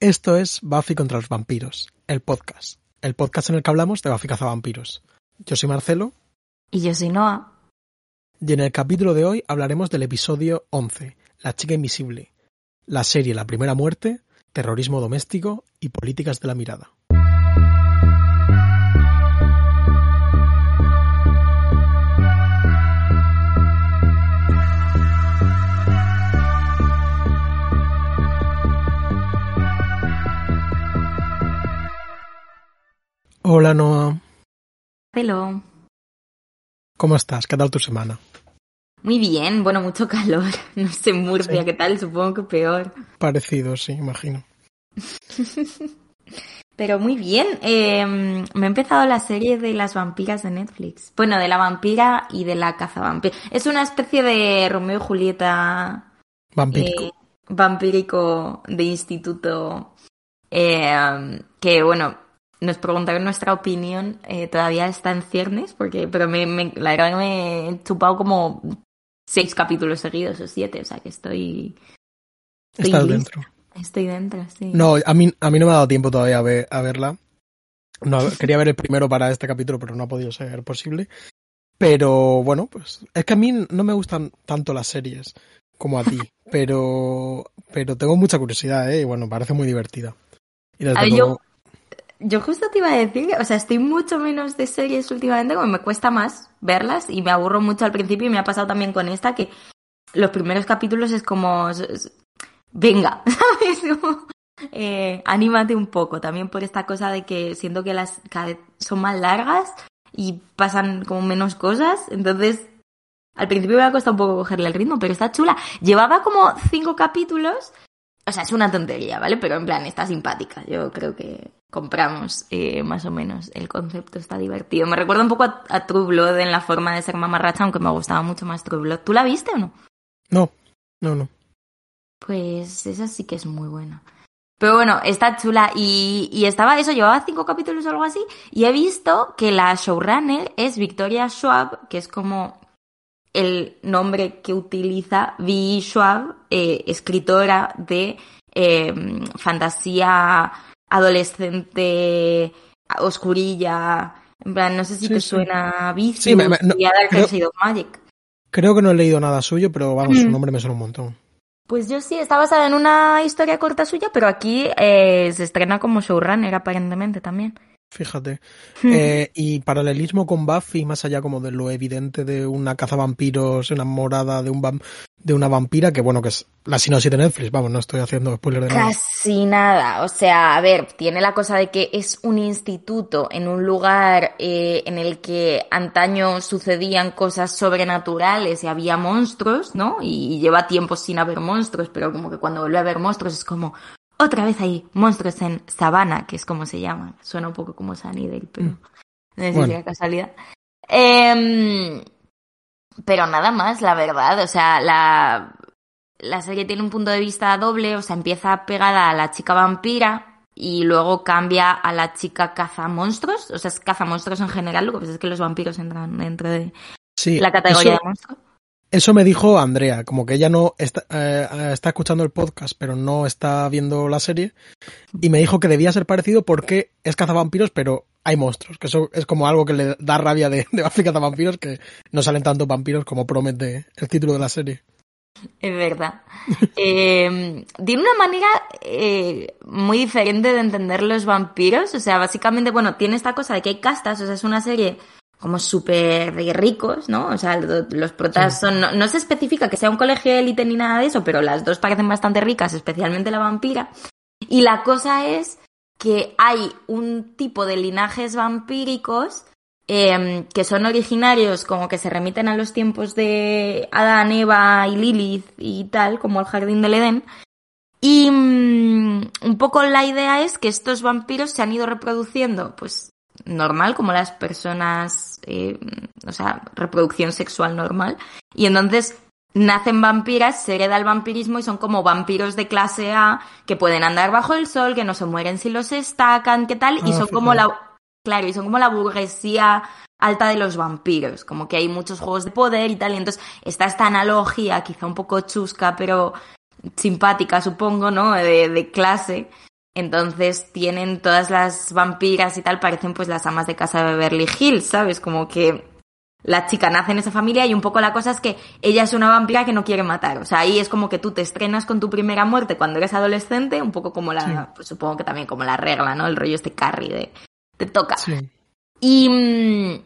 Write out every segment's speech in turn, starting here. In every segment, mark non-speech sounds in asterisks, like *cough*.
Esto es Buffy contra los vampiros, el podcast. El podcast en el que hablamos de Buffy cazavampiros. Yo soy Marcelo. Y yo soy Noah. Y en el capítulo de hoy hablaremos del episodio 11, La chica invisible, la serie La primera muerte, terrorismo doméstico y políticas de la mirada. Hola Noah. Hello. ¿Cómo estás? ¿Qué tal tu semana? Muy bien, bueno, mucho calor. *laughs* No sé en Murcia Sí. qué tal, supongo que peor. Parecido, sí, imagino. *laughs* Pero muy bien, eh, me he empezado la serie de las vampiras de Netflix. Bueno, de la vampira y de la cazavampira. Es una especie de Romeo y Julieta Vampírico. eh, vampírico de instituto. eh, que bueno, nos preguntaron nuestra opinión. eh, todavía está en ciernes, porque, pero me, me- la verdad que me he chupado como seis capítulos seguidos o siete, o sea que estoy, estoy Estás dentro. estoy dentro, sí. No, a mí, a mí no me ha dado tiempo todavía a, ver- a verla. No, *laughs* quería ver el primero para este capítulo, pero no ha podido ser posible. Pero bueno, pues es que a mí no me gustan tanto las series como a ti, *laughs* pero, pero tengo mucha curiosidad, ¿eh? Y bueno, parece muy divertida. Y desde A luego, Yo justo te iba a decir, o sea, estoy mucho menos de series últimamente, como me cuesta más verlas y me aburro mucho al principio y me ha pasado también con esta que los primeros capítulos es como, venga, *laughs* ¿sabes? Eh, anímate un poco, también por esta cosa de que siento que las son más largas y pasan como menos cosas, entonces al principio me ha costado un poco cogerle el ritmo, pero está chula. Llevaba como cinco capítulos o sea, es una tontería, ¿vale? Pero en plan, está simpática. Yo creo que compramos eh, más o menos el concepto, está divertido. Me recuerda un poco a, a True Blood en la forma de ser mamarracha, aunque me gustaba mucho más True Blood. ¿Tú la viste o no? no, no, no. Pues esa sí que es muy buena. Pero bueno, está chula y, y estaba eso, llevaba cinco capítulos o algo así, y he visto que la showrunner es Victoria Schwab, que es como el nombre que utiliza V. Schwab, eh, escritora de eh, fantasía adolescente, oscurilla, en plan, no sé si Sí, te sí. suena Vicious Sí, me- me- no, y Dark creo- Magic. Creo que no he leído nada suyo, pero vamos, su Mm. nombre me suena un montón. Pues yo sí, está basada en una historia corta suya, pero aquí eh, se estrena como showrunner aparentemente también. Fíjate. Eh, y paralelismo con Buffy, más allá como de lo evidente de una cazavampiros enamorada de un vam- de una vampira, que bueno, que es la sinopsis de Netflix, vamos, no estoy haciendo spoiler de nada. Casi nada, o sea, a ver, tiene la cosa de que es un instituto en un lugar eh, en el que antaño sucedían cosas sobrenaturales y había monstruos, ¿no? Y lleva tiempo sin haber monstruos, pero como que cuando vuelve a haber monstruos es como, otra vez hay monstruos en Sabana, que es como se llama. Suena un poco como Sunnydale, pero Mm. no sé si casualidad. Em, pero nada más, la verdad, o sea, la, la serie tiene un punto de vista doble, o sea, empieza pegada a la chica vampira y luego cambia a la chica cazamonstruos, o sea, es cazamonstruos en general, lo que pasa es que los vampiros entran dentro de Sí, la categoría eso, de monstruos. Eso me dijo Andrea, como que ella no está, eh, está escuchando el podcast, pero no está viendo la serie, y me dijo que debía ser parecido porque es cazavampiros, pero hay monstruos, que eso es como algo que le da rabia de, de cazavampiros, que no salen tantos vampiros como promete el título de la serie. Es verdad. *laughs* Eh, tiene una manera eh, muy diferente de entender los vampiros. O sea, básicamente, bueno, tiene esta cosa de que hay castas. O sea, es una serie como súper ricos, ¿no? O sea, lo- los protas Sí. son... No, no se especifica que sea un colegio de élite ni nada de eso, pero las dos parecen bastante ricas, especialmente la vampira. Y la cosa es que hay un tipo de linajes vampíricos eh, que son originarios, como que se remiten a los tiempos de Adán, Eva y Lilith y tal, como el jardín del Edén. Y mm, un poco la idea es que estos vampiros se han ido reproduciendo, pues normal, como las personas, eh, o sea, reproducción sexual normal. Y entonces nacen vampiras, se hereda el vampirismo y son como vampiros de clase A que pueden andar bajo el sol, que no se mueren si los estacan, ¿qué tal? Y Ah, son como la, claro, y son como la burguesía alta de los vampiros, como que hay muchos juegos de poder y tal, y entonces está esta analogía, quizá un poco chusca, pero simpática, supongo, ¿no? De, de clase, Entonces tienen todas las vampiras y tal, parecen pues las amas de casa de Beverly Hills, ¿sabes? Como que la chica nace en esa familia y un poco la cosa es que ella es una vampira que no quiere matar. O sea, ahí es como que tú te estrenas con tu primera muerte cuando eres adolescente, un poco como la, pues supongo que también como la regla, ¿no? El rollo este carry de te toca. Sí. Y mm,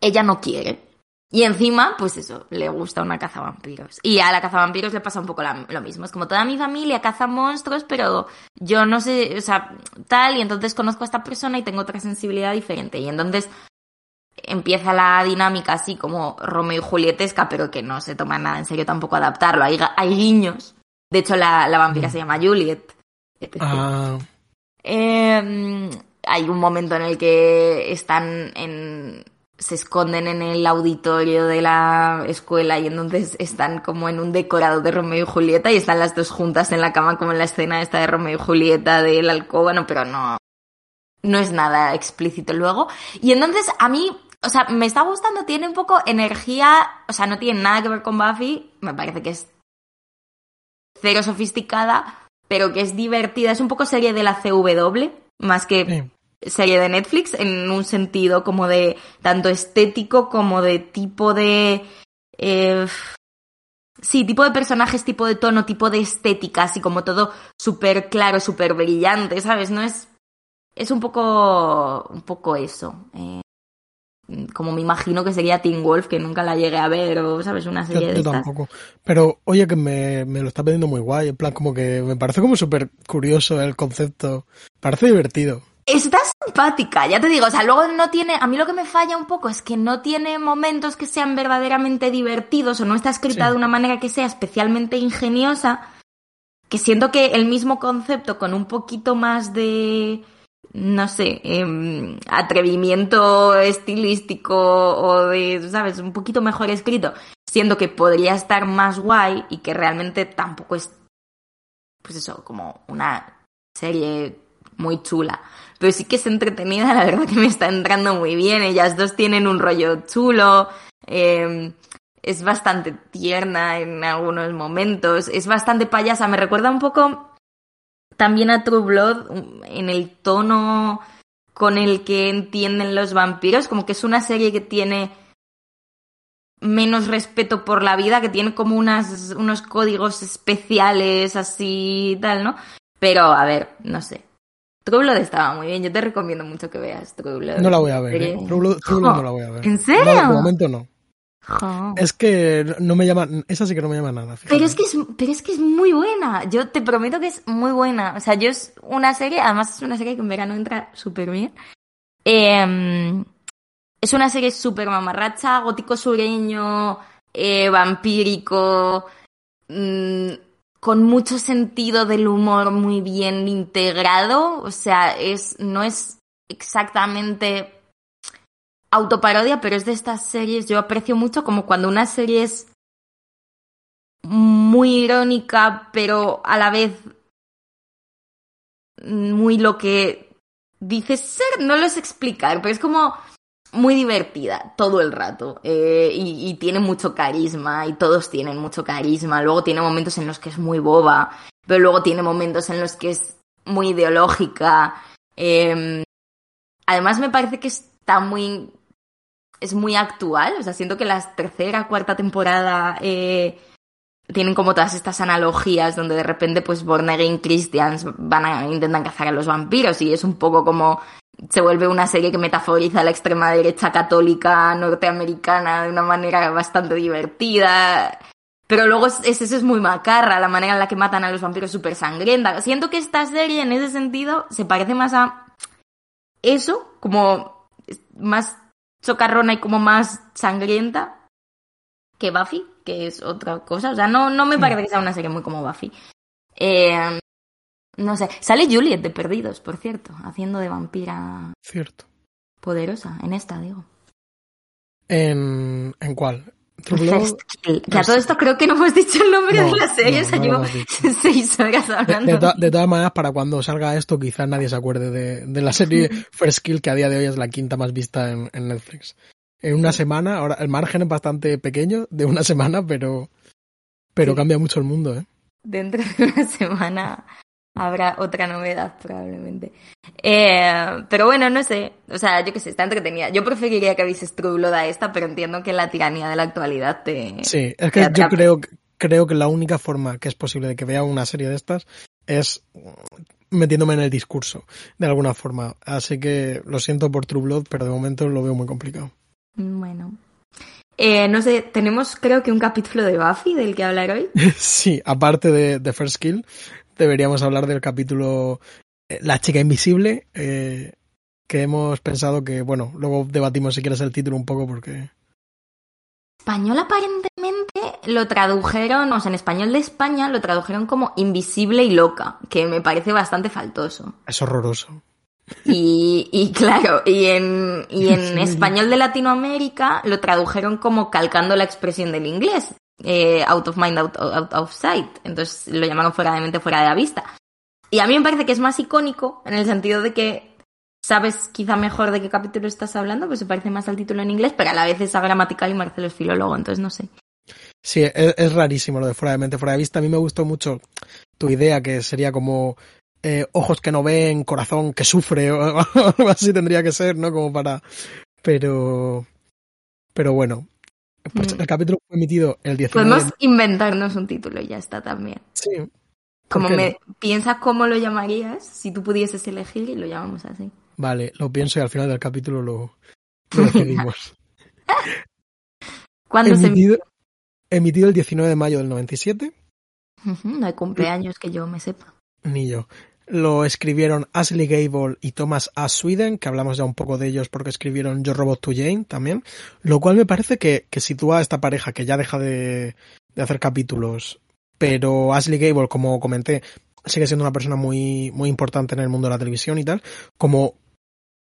ella no quiere. Y encima, pues eso, le gusta una caza vampiros. Y a la caza vampiros le pasa un poco la- lo mismo. Es como toda mi familia caza monstruos, pero yo no sé, o sea, tal, y entonces conozco a esta persona y tengo otra sensibilidad diferente. Y entonces empieza la dinámica así como Romeo y Julietesca, pero que no se toma nada en serio tampoco adaptarlo. Hay, hay guiños. De hecho, la, la vampira Mm. se llama Juliet. Ah, Eh, hay un momento en el que están en. Se esconden en el auditorio de la escuela y entonces están como en un decorado de Romeo y Julieta y están las dos juntas en la cama como en la escena esta de Romeo y Julieta del alcoba, no, pero no. No es nada explícito luego. Y entonces a mí, o sea, me está gustando, tiene un poco energía, o sea, no tiene nada que ver con Buffy, me parece que es cero sofisticada, pero que es divertida, es un poco serie de la CW, más que. Serie de Netflix, en un sentido como de tanto estético como de tipo de... eh, sí, tipo de personajes, tipo de tono, tipo de estética, así como todo súper claro, súper brillante, ¿sabes? No es... Es un poco... un poco eso. eh, como me imagino que sería Teen Wolf, que nunca la llegué a ver, o, ¿sabes? Una Yo, serie de yo estas. tampoco. Pero oye, que me, me lo está pidiendo muy guay. En plan, como que me parece como súper curioso el concepto. Parece divertido. Está simpática, ya te digo, o sea, luego no tiene, a mí lo que me falla un poco es que no tiene momentos que sean verdaderamente divertidos o no está escrita Sí. de una manera que sea especialmente ingeniosa, que siento que el mismo concepto con un poquito más de, no sé, em, atrevimiento estilístico o de, sabes, un poquito mejor escrito, siento que podría estar más guay y que realmente tampoco es, pues eso, como una serie muy chula. Pero sí que es entretenida, *laughs* la verdad que me está entrando muy bien. Ellas dos tienen un rollo chulo. eh, es bastante tierna en algunos momentos. Es bastante payasa. Me recuerda un poco también a True Blood um, en el tono con el que entienden los vampiros. Como que es una serie que tiene menos respeto por la vida, que tiene como unas, unos códigos especiales así y tal, ¿no? Pero, a ver, no sé. True Blood estaba muy bien. Yo te recomiendo mucho que veas True Blood. No la voy a ver, ¿eh? True Blood- True Blood no la voy a ver. ¿En serio? No, de momento no. Jo. Es que no me llama, esa sí que no me llama nada. fíjate. Pero es que es, pero es que es muy buena. Yo te prometo que es muy buena. O sea, yo es una serie, además es una serie que en verano entra súper bien. Eh, es una serie súper mamarracha, gótico sureño, eh, vampírico, mm, con mucho sentido del humor muy bien integrado. O sea, es, no es exactamente autoparodia, pero es de estas series, yo aprecio mucho como cuando una serie es muy irónica, pero a la vez muy lo que dice ser, no lo sé explicar, pero es como muy divertida todo el rato eh, y, tiene mucho carisma y todos tienen mucho carisma. Luego tiene momentos en los que es muy boba, pero luego tiene momentos en los que es muy ideológica. Eh, además me parece que está muy es muy actual, o sea, siento que la tercera, cuarta temporada eh, tienen como todas estas analogías donde de repente pues Born Again Christians van a intentan cazar a los vampiros y es un poco como se vuelve una serie que metaforiza la extrema derecha católica norteamericana de una manera bastante divertida. Pero luego es, es- eso es muy macarra, la manera en la que matan a los vampiros súper sangrienta. Siento que esta serie en ese sentido se parece más a eso, como más chocarrona y como más sangrienta que Buffy, que es otra cosa. O sea, no, no me parece que sea una serie muy como Buffy. Eh, no sé. Sale Juliet de Perdidos, por cierto, haciendo de vampira Cierto. poderosa. En esta, digo. ¿En, ¿en cuál? First Kill. Que a todo esto creo que no hemos dicho el nombre No, de la serie. no, o sea, no llevo *laughs* seis horas De, hablando. de to- de todas maneras, para cuando salga esto, quizás nadie se acuerde de, de la serie *laughs* First Kill, que a día de hoy es la quinta más vista en, en Netflix. En una semana, ahora el margen es bastante pequeño de una *laughs* semana, pero, pero Sí. cambia mucho el mundo, ¿eh? Dentro de una semana habrá otra novedad probablemente. Eh, pero bueno, no sé, o sea, yo qué sé, está entretenida. Yo preferiría que Blood a esta, pero entiendo que la tiranía de la actualidad te... Sí, es que yo creo, creo que la única forma que es posible de que vea una serie de estas es metiéndome en el discurso, de alguna forma. Así que lo siento por True Blood, pero de momento lo veo muy complicado. Bueno. Eh, no sé, tenemos creo que un capítulo de Buffy del que hablar hoy. *laughs* sí, aparte de, de First Kill, deberíamos hablar del capítulo eh, La chica invisible, eh, que hemos pensado que, bueno, luego debatimos si quieres el título un poco porque... Español aparentemente lo tradujeron, o sea, en español de España lo tradujeron como invisible y loca, que me parece bastante faltoso. Es horroroso. Y, y claro, y en, y en *laughs* español de Latinoamérica lo tradujeron como calcando la expresión del inglés, eh, out of mind, out, of sight. Entonces lo llamaron fuera de mente, fuera de la vista. Y a mí me parece que es más icónico en el sentido de que sabes quizá mejor de qué capítulo estás hablando, pues se parece más al título en inglés, pero a la vez es gramatical y Marcelo es filólogo, entonces no sé. Sí, es, rarísimo lo de fuera de mente, fuera de vista. A mí me gustó mucho tu idea, que sería como eh, ojos que no ven, corazón que sufre, o algo *laughs* así tendría que ser, ¿no? Como para... Pero... Pero bueno, pues mm. el capítulo fue emitido el 19 Podemos inventarnos un título y ya está también. Sí. Como me piensas cómo lo llamarías si tú pudieses elegir y lo llamamos así. Vale, lo pienso y al final del capítulo lo, decidimos. *laughs* ¿Cuándo se emitió? Emitido el 19 de mayo del 97. no hay cumpleaños que yo me sepa. Ni yo. Lo escribieron Ashley Gable y Thomas A. Sweden, que hablamos ya un poco de ellos porque escribieron Yo Robot to Jane también, lo cual me parece que, que sitúa a esta pareja que ya deja de, de hacer capítulos, pero Ashley Gable, como comenté, sigue siendo una persona muy, muy importante en el mundo de la televisión y tal, como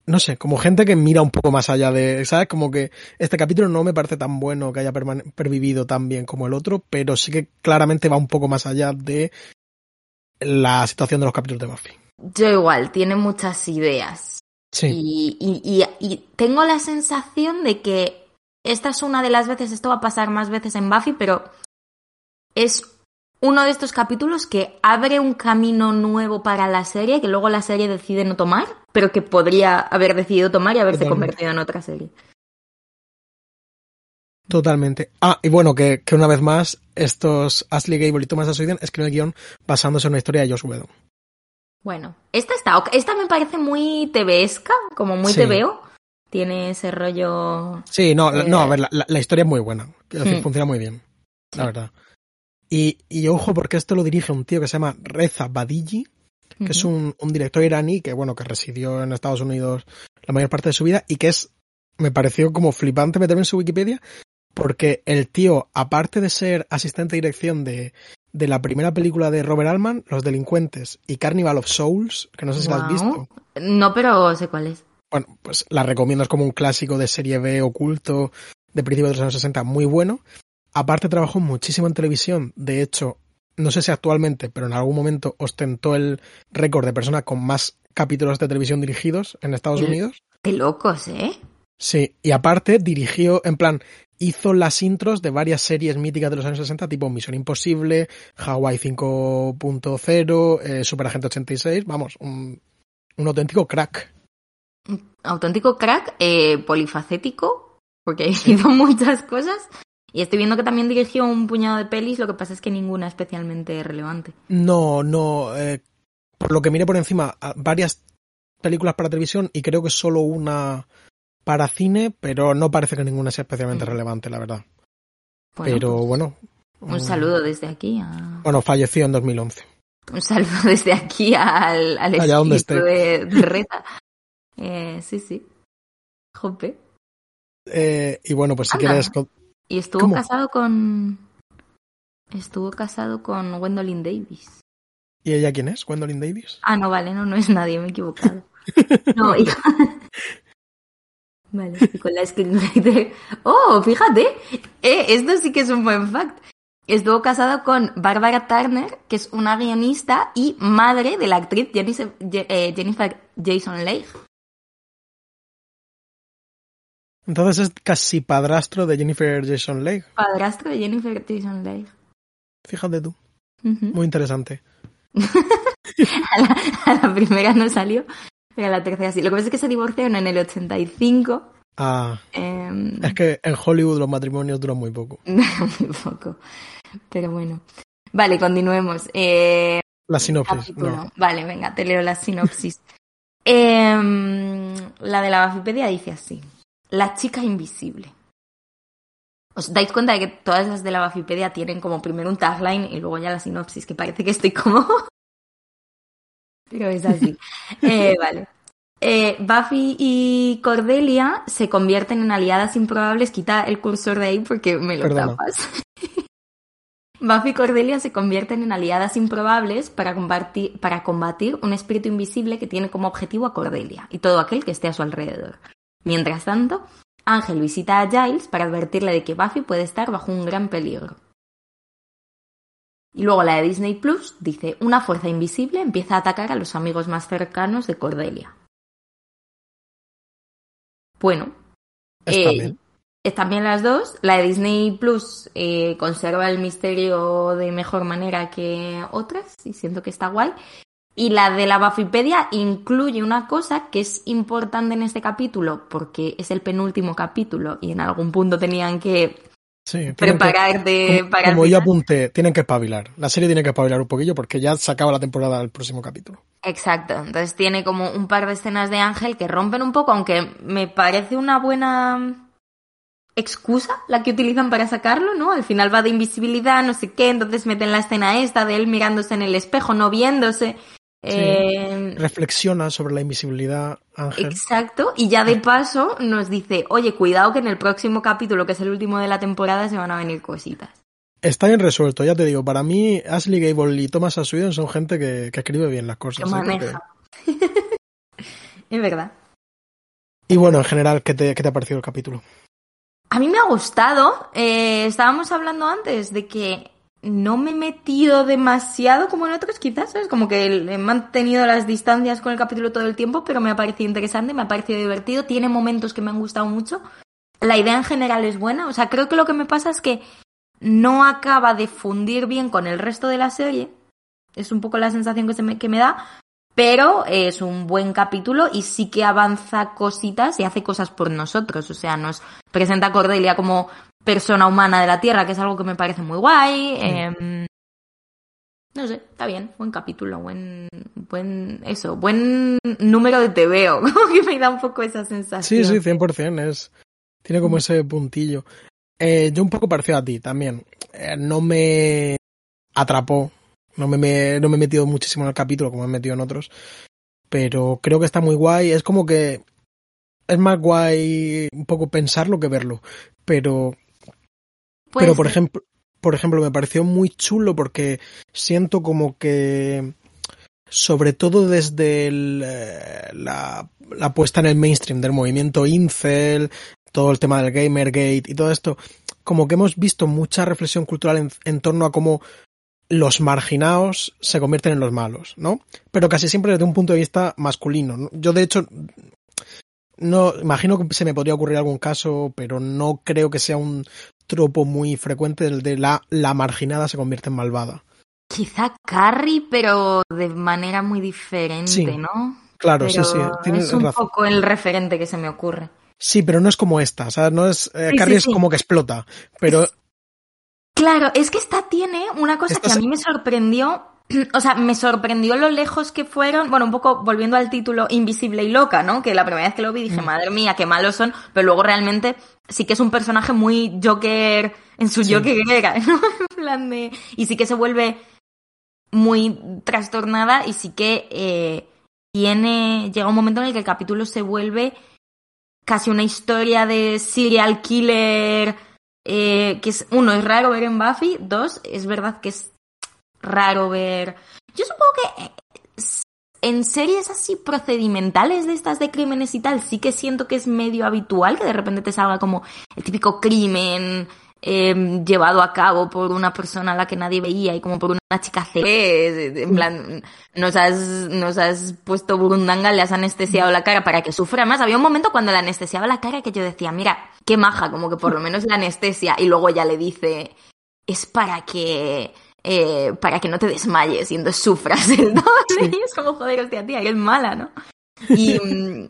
no sé, como gente que mira un poco más allá de, ¿sabes? Como que este capítulo no me parece tan bueno que haya pervivido tan bien como el otro, pero sí que claramente va un poco más allá de la situación de los capítulos de Buffy. Yo igual, tiene muchas ideas. Sí. Y, y, tengo la sensación de que esta es una de las veces, esto va a pasar más veces en Buffy, pero es uno de estos capítulos que abre un camino nuevo para la serie que luego la serie decide no tomar, pero que podría haber decidido tomar y haberse convertido en otra serie. Totalmente. Ah, y bueno, que, que una vez más, estos Ashley Gable y Thomas Assoyden escriben el guion basándose en una historia de Josh Whedon. Bueno, esta está, esta me parece muy TVesca, como muy sí. Tiene ese rollo. Sí, no, no, a ver, la, historia es muy buena. Hmm. Funciona muy bien, la verdad. Y, y, ojo, porque esto lo dirige un tío que se llama Reza Badiji, que es un, un, director iraní que, bueno, que residió en Estados Unidos la mayor parte de su vida y que es, me pareció como flipante meterme en su Wikipedia, porque el tío, aparte de ser asistente de dirección de, de la primera película de Robert Altman, Los Delincuentes, y Carnival of Souls, que no sé si la has visto. No, pero sé cuál es. Bueno, pues la recomiendo, es como un clásico de serie B oculto de principios de los años 60, muy bueno. Aparte trabajó muchísimo en televisión, de hecho, no sé si actualmente, pero en algún momento ostentó el récord de persona con más capítulos de televisión dirigidos en Estados Unidos. Qué locos, ¿eh? Sí, y aparte dirigió, en plan, hizo las intros de varias series míticas de los años 60, tipo Misión Imposible, Hawaii 5.0, eh, Super Agente 86, vamos, un, un auténtico crack. Auténtico crack, eh, polifacético, porque hizo muchas cosas. Y estoy viendo que también dirigió un puñado de pelis, lo que pasa es que ninguna especialmente relevante. No, no. Eh, por lo que mire por encima, varias películas para televisión y creo que solo una para cine, pero no parece que ninguna sea especialmente mm. relevante, la verdad. pero pues, bueno. Un saludo desde aquí a... Bueno, falleció en 2011. Un saludo *laughs* desde aquí al, al de, *laughs* Reta. eh, sí, sí. Jope. Eh, y bueno, pues si quieres... Y estuvo casado con... Estuvo casado con Gwendolyn Davis. ¿Y ella quién es? ¿Gwendolyn Davis? Ah, no, vale, no, no es nadie, me he equivocado. *laughs* no, hija... Vale, y *laughs* con la screenwriter. ¡Oh, fíjate! Eh, esto sí que es un buen fact. Estuvo casado con Barbara Turner, que es una guionista y madre de la actriz Jennifer, eh, Jennifer Jason Leigh. Entonces es casi padrastro de Jennifer Jason Leigh. Padrastro de Jennifer Jason Leigh. Fíjate tú. Muy interesante. *laughs* a, la, a la primera no salió, pero a la tercera sí. Lo que pasa es que se divorciaron en el 85. Ah, em, es que en Hollywood los matrimonios duran muy poco. *laughs* muy poco. Pero bueno. Vale, continuemos. Eh, La sinopsis, no. Vale, venga, te leo la sinopsis. *laughs* Em, la de la Bafipedia dice así: La chica invisible. ¿Os dais cuenta de que todas las de la Bafipedia tienen como primero un tagline y luego ya la sinopsis? Que parece que estoy como. Pero es así. *laughs* Eh, vale. Eh, Buffy y Cordelia se convierten en aliadas improbables. Quita el cursor de ahí porque me lo Perdona. tapas. *laughs* Buffy y Cordelia se convierten en aliadas improbables para combatir, para combatir un espíritu invisible que tiene como objetivo a Cordelia y todo aquel que esté a su alrededor. Mientras tanto, Ángel visita a Giles para advertirle de que Buffy puede estar bajo un gran peligro. Y luego la de Disney Plus dice, una fuerza invisible empieza a atacar a los amigos más cercanos de Cordelia. Bueno, Está eh, bien. están bien las dos. La de Disney Plus eh, conserva el misterio de mejor manera que otras y siento que está guay. Y la de la Buffypedia incluye una cosa que es importante en este capítulo porque es el penúltimo capítulo y en algún punto tenían que Sí, que- prepararte como, para como yo apunté, tienen que espabilar. La serie tiene que espabilar un poquillo porque ya se acaba la temporada del próximo capítulo. Exacto, entonces tiene como un par de escenas de Ángel que rompen un poco, aunque me parece una buena excusa la que utilizan para sacarlo, ¿no? Al final va de invisibilidad, no sé qué, entonces meten la escena esta de él mirándose en el espejo, no viéndose. Eh, Reflexiona sobre la invisibilidad, Ángel. exacto, y ya de paso nos dice, oye, cuidado que en el próximo capítulo, que es el último de la temporada, se van a venir cositas. Está bien resuelto, ya te digo. Para mí, Ashley Gable y Thomas Asweden son gente que, que escribe bien las cosas. Que ¿eh? Porque- maneja. *laughs* es verdad. Y bueno, en general, ¿qué te, qué te ha parecido el capítulo? A mí me ha gustado. Eh, estábamos hablando antes de que no me he metido demasiado como en otros, quizás, ¿sabes? Como que he mantenido las distancias con el capítulo todo el tiempo, pero me ha parecido interesante, me ha parecido divertido. Tiene momentos que me han gustado mucho. La idea en general es buena. O sea, creo que lo que me pasa es que no acaba de fundir bien con el resto de la serie. Es un poco la sensación que, se me, que me da. Pero es un buen capítulo y sí que avanza cositas y hace cosas por nosotros. O sea, nos presenta a Cordelia como persona humana de la Tierra, que es algo que me parece muy guay. Eh, no sé, está bien, buen capítulo, buen, buen, eso, buen número de TVO, *laughs* como que me da un poco esa sensación. Sí, sí, 100%. Es, tiene como ese puntillo. Eh, yo un poco parecido a ti también. Eh, no me atrapó. No me, me- no me he metido muchísimo en el capítulo como me he metido en otros. Pero creo que está muy guay. Es como que es más guay un poco pensarlo que verlo. Pero Puede pero por ser. ejemplo, por ejemplo, me pareció muy chulo porque siento como que sobre todo desde el, eh, la, la puesta en el mainstream del movimiento incel, todo el tema del gamergate y todo esto, como que hemos visto mucha reflexión cultural en, en torno a cómo los marginados se convierten en los malos, ¿no? Pero casi siempre desde un punto de vista masculino. ¿no? Yo de hecho no imagino que se me podría ocurrir algún caso, pero no creo que sea un tropo muy frecuente el de la, la marginada se convierte en malvada. Quizá Carrie, pero de manera muy diferente, Sí, ¿no? Claro, Pero sí, sí, tienes es un razón. poco el referente que se me ocurre. Sí, pero no es como esta, o sea, no es eh, Sí, Carrie sí, es como que explota, pero Claro, es que esta tiene una cosa Esta que a mí me sorprendió. *clears throat* O sea, me sorprendió lo lejos que fueron. Bueno, un poco volviendo al título Invisible y Loca, ¿no? Que la primera vez que lo vi dije, Mm. madre mía, qué malos son. Pero luego realmente sí que es un personaje muy Joker en su Sí. Joker era, *laughs* ¿no? En plan de. Y sí que se vuelve muy trastornada y sí que eh, tiene. Llega un momento en el que el capítulo se vuelve casi una historia de serial killer. eh, que es, uno, es raro ver en Buffy. Dos, es verdad que es raro ver. Yo supongo que eh, en series así procedimentales de estas de crímenes y tal, sí que siento que es medio habitual que de repente te salga como el típico crimen eh, llevado a cabo por una persona a la que nadie veía y como por una chica C. En plan, nos has, nos has puesto burundanga, le has anestesiado la cara para que sufra más. Había un momento cuando le anestesiaba la cara que yo decía, mira, qué maja, como que por lo menos la anestesia. Y luego ya le dice, es para que eh, para que no te desmayes y entonces sufras el *laughs* doble. Y es como, joder, hostia, tía, eres mala, ¿no? Y, *laughs* mm,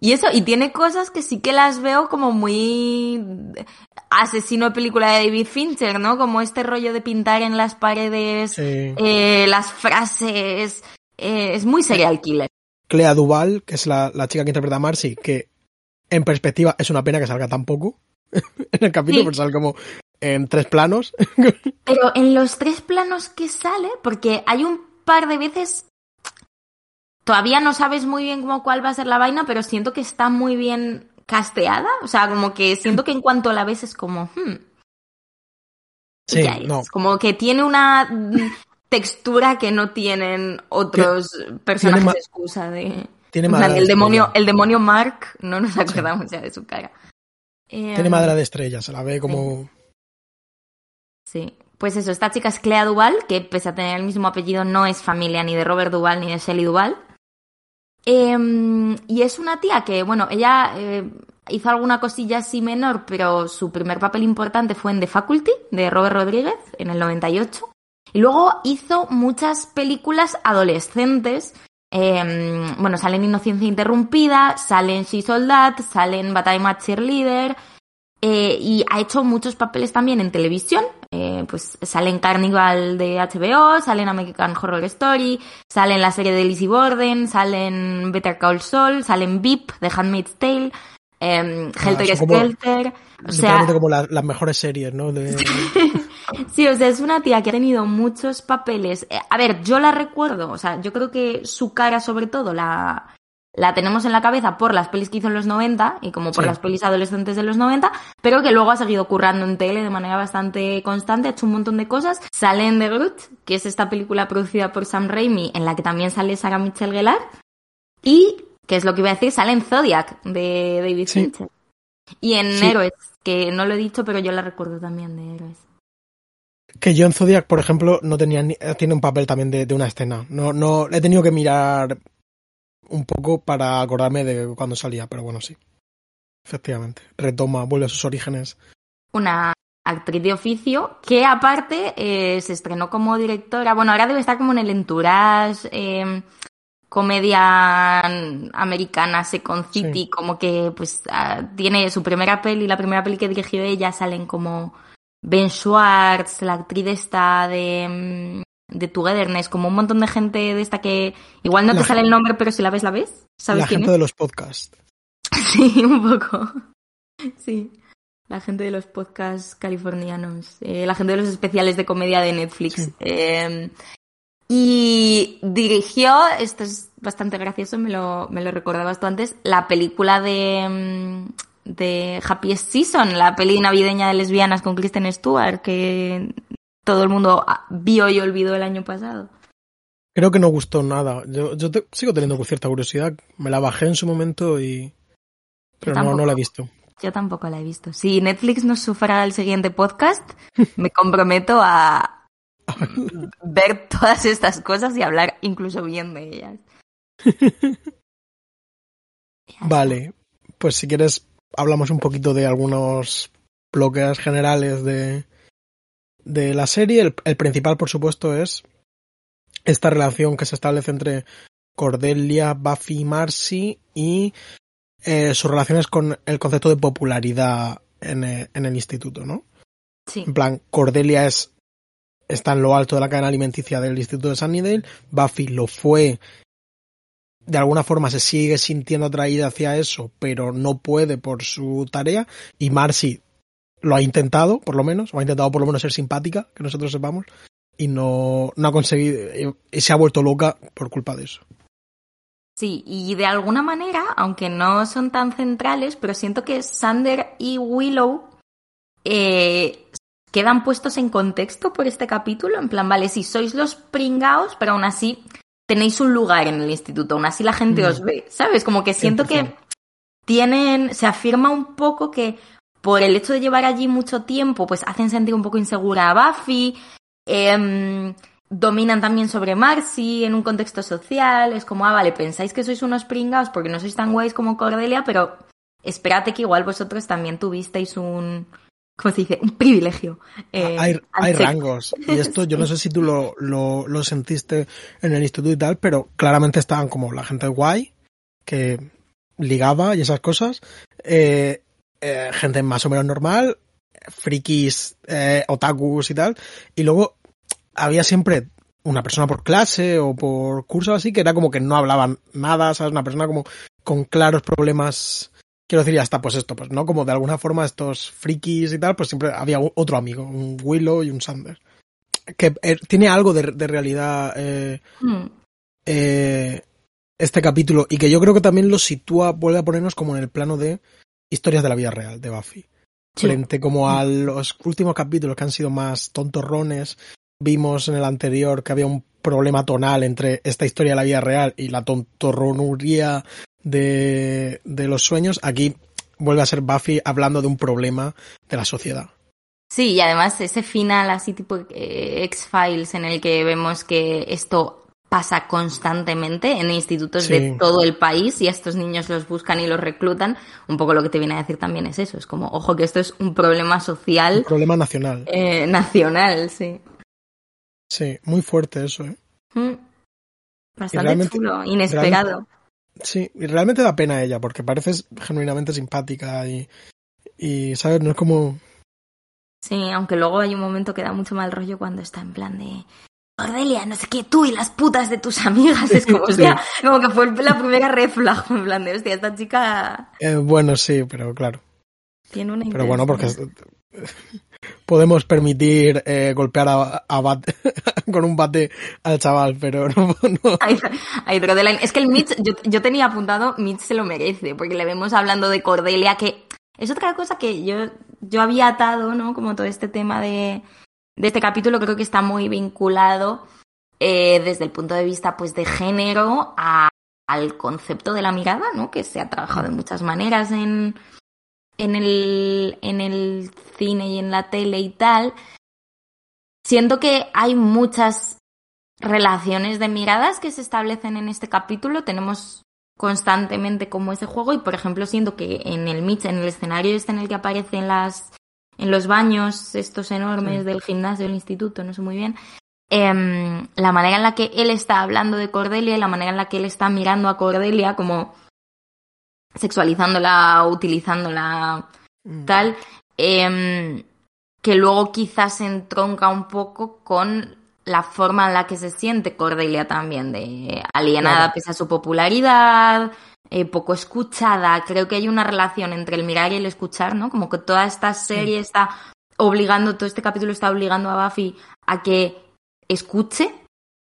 y eso, y tiene cosas que sí que las veo como muy asesino de película de David Fincher, ¿no? Como este rollo de pintar en las paredes eh, las frases. Eh, es muy serial killer. Clea Duval, que es la, chica que interpreta a Marcy, que en perspectiva es una pena que salga tan poco *laughs* en el capítulo, porque sale como en tres planos. *laughs* Pero en los tres planos que sale, porque hay un par de veces todavía no sabes muy bien cómo cuál va a ser la vaina, pero siento que está muy bien casteada. O sea, como que siento que en cuanto la ves es como. Hmm, sí, no. Como que tiene una textura que no tienen otros personajes de excusa de. Tiene madre el demonio, el demonio Mark, no nos acordamos ya de su cara. tiene em, madera de estrella, se la ve como. Sí. Pues eso, esta chica es Clea Duval, que pese a tener el mismo apellido no es familia ni de Robert Duval ni de Shelley Duval. Em, y es una tía que, bueno, ella eh, hizo alguna cosilla así menor, pero su primer papel importante fue en The Faculty, de Robert Rodríguez, en el 98. Y luego hizo muchas películas adolescentes. Em, bueno, salen Inocencia Interrumpida, salen She Soldat, salen Batalla Cheerleader. Eh, y ha hecho muchos papeles también en televisión. Eh, pues sale Carnival de HBO, sale en American Horror Story, sale en la serie de Lizzie Borden, sale en Better Call Saul, sale en VIP de Handmaid's Tale, eh, Helter Skelter. O sea, como las mejores series, ¿no? *laughs* sí, o sea, es una tía que ha tenido muchos papeles. Eh, a ver, yo la recuerdo, o sea, yo creo que su cara sobre todo la, la tenemos en la cabeza por las pelis que hizo en los 90 y como por las pelis adolescentes de los 90, pero que luego ha seguido currando en tele de manera bastante constante, ha hecho un montón de cosas. Sale en The Root, que es esta película producida por Sam Raimi, en la que también sale Sarah Michelle Gellar, y, que es lo que iba a decir, sale en Zodiac, de David Fincher. Y en Héroes, que no lo he dicho, pero yo la recuerdo también de Héroes. Que yo en Zodiac, por ejemplo, no tenía ni, tiene un papel también de, de, una escena. No, no, he tenido que mirar un poco para acordarme de cuando salía, pero bueno, sí. Efectivamente. Retoma, vuelve a sus orígenes. Una actriz de oficio que aparte eh, se estrenó como directora. Bueno, ahora debe estar como en el Entourage, eh, comedia americana, Second City, como que pues ah, tiene su primera peli, la primera peli que dirigió ella, salen como Ben Schwartz, la actriz esta de mm, de Togetherness, como un montón de gente de esta que igual no te sale el nombre, pero si la ves, la ves. ¿Sabes la gente de los podcasts. *laughs* sí, un poco. Sí. La gente de los podcasts californianos. Eh, la gente de los especiales de comedia de Netflix. Em, y dirigió, esto es bastante gracioso, me lo, me lo recordabas tú antes, la película de, em, de Happy Season, la peli navideña de lesbianas con Kristen Stewart, que todo el mundo vio y olvidó el año pasado. Creo que no gustó nada. Yo, yo sigo teniendo cierta curiosidad. Me la bajé en su momento y... Pero no, no la he visto. Yo tampoco la he visto. Si Netflix nos sufra el siguiente podcast, *laughs* me comprometo a *laughs* ver todas estas cosas y hablar incluso bien de ellas. *laughs* vale, pues si quieres hablamos un poquito de algunos bloques generales de, de la serie. El, principal, por supuesto, es esta relación que se establece entre Cordelia, Buffy y Marcy y eh, sus relaciones con el concepto de popularidad en, eh, en, el instituto, ¿no? Sí. En plan, Cordelia es está en lo alto de la cadena alimenticia del instituto de Sunnydale, Buffy lo fue, de alguna forma se sigue sintiendo atraída hacia eso, pero no puede por su tarea, y Marcy lo ha intentado, por lo menos, o ha intentado por lo menos ser simpática, que nosotros sepamos, y no, no ha conseguido, y se ha vuelto loca por culpa de eso. Sí, y de alguna manera, aunque no son tan centrales, pero siento que Sander y Willow eh, quedan puestos en contexto por este capítulo, en plan, vale, si sois los pringaos, pero aún así tenéis un lugar en el instituto, aún así la gente os mm. ve, ¿sabes? Como que siento que tienen, se afirma un poco que por el hecho de llevar allí mucho tiempo, pues hacen sentir un poco insegura a Buffy, em, dominan también sobre Marcy en un contexto social, es como, ah, vale, pensáis que sois unos pringados porque no sois tan guays como Cordelia, pero espérate que igual vosotros también tuvisteis un, ¿cómo se dice? Un privilegio. Eh, hay, hay rangos. Y *laughs* esto yo no sé si tú lo, lo, lo, sentiste en el instituto y tal, pero claramente estaban como la gente guay, que ligaba y esas cosas, eh, eh, gente más o menos normal, frikis, eh, otakus y tal, y luego había siempre una persona por clase o por curso así que era como que no hablaban nada, ¿sabes? Una persona como con claros problemas, quiero decir, hasta pues esto, pues no, como de alguna forma estos frikis y tal, pues siempre había otro amigo, un Willow y un Sander. Que eh, tiene algo de, de realidad eh, mm. eh, este capítulo y que yo creo que también lo sitúa, vuelve a ponernos como en el plano de historias de la vida real de Buffy. Frente como a los últimos capítulos que han sido más tontorrones vimos en el anterior que había un problema tonal entre esta historia de la vida real y la tontorronuría de, de los sueños, aquí vuelve a ser Buffy hablando de un problema de la sociedad. Sí, y además ese final así tipo eh, X-Files en el que vemos que esto pasa constantemente en institutos de todo el país y a estos niños los buscan y los reclutan, un poco lo que te viene a decir también es eso, es como, ojo que esto es un problema social. Un problema nacional. Eh, nacional, sí. Sí, muy fuerte eso, ¿eh? Mm. Bastante chulo, inesperado. sí, y realmente da pena a ella, porque pareces genuinamente simpática y, y, ¿sabes? No es como... Sí, aunque luego hay un momento que da mucho mal rollo cuando está en plan de... Cordelia, no sé qué, tú y las putas de tus amigas. Es como, *laughs* hostia, como que fue la primera red en plan de, hostia, esta chica... Eh, bueno, sí, pero claro. Tiene una Pero bueno, porque *laughs* podemos permitir eh, golpear a, *laughs* con un bate al chaval, pero no. no. es que el Mitch, yo, tenía apuntado, Mitch se lo merece, porque le vemos hablando de Cordelia, que es otra cosa que yo, yo había atado, ¿no? Como todo este tema de, de este capítulo, creo que está muy vinculado eh, desde el punto de vista pues de género al concepto de la mirada, ¿no? Que se ha trabajado de muchas maneras en en el, en el cine y en la tele y tal, siento que hay muchas relaciones de miradas que se establecen en este capítulo. Tenemos constantemente como ese juego y, por ejemplo, siento que en el Mitch, en el escenario este en el que aparecen las en los baños estos enormes del gimnasio del instituto, no sé muy bien, em, la manera en la que él está hablando de Cordelia y la manera en la que él está mirando a Cordelia como sexualizándola, utilizándola, mm. tal, em, que luego quizás se entronca un poco con la forma en la que se siente Cordelia también, de alienada pese a su popularidad, eh, poco escuchada. Creo que hay una relación entre el mirar y el escuchar, ¿no? Como que toda esta serie está obligando, todo este capítulo está obligando a Buffy a que escuche,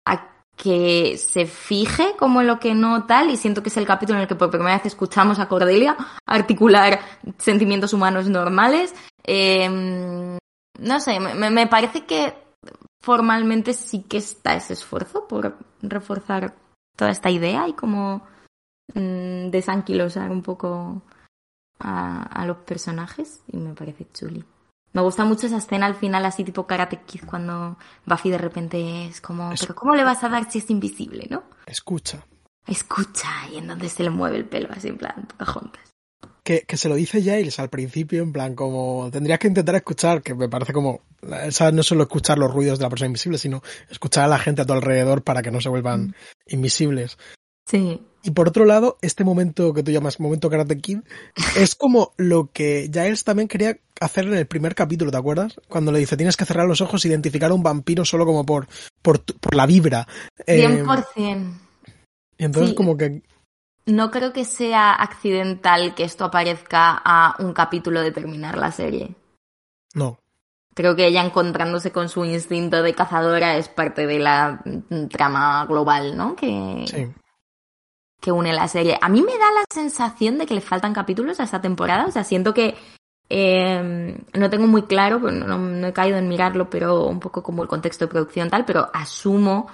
a que se fije como en lo que no tal, y siento que es el capítulo en el que por primera vez escuchamos a Cordelia articular sentimientos humanos normales. Em, no sé, me, parece que formalmente sí que está ese esfuerzo por reforzar toda esta idea y como mm, desanquilosar un poco a, a los personajes, y me parece chuli. Me gusta mucho esa escena al final, así tipo Karate Kid, cuando Buffy de repente es como, pero ¿cómo le vas a dar si es invisible, no? Escucha. Escucha, y en donde se le mueve el pelo, así en plan, juntas. Que, que se lo dice Giles al principio, en plan, como tendrías que intentar escuchar, que me parece como, ¿sabes? no solo escuchar los ruidos de la persona invisible, sino escuchar a la gente a tu alrededor para que no se vuelvan mm. invisibles. Sí. Y por otro lado, este momento que tú llamas momento Karate Kid es como lo que Giles también quería hacer en el primer capítulo, ¿te acuerdas? Cuando le dice tienes que cerrar los ojos e identificar a un vampiro solo como por, por, por la vibra. 100%. Eh, y entonces como que... No creo que sea accidental que esto aparezca a un capítulo de terminar la serie. No. Creo que ella encontrándose con su instinto de cazadora es parte de la trama global, ¿no? Que, sí que une la serie. A mí me da la sensación de que le faltan capítulos a esta temporada. O sea, siento que eh, no tengo muy claro, pues no, he caído en mirarlo, pero un poco como el contexto de producción tal, pero asumo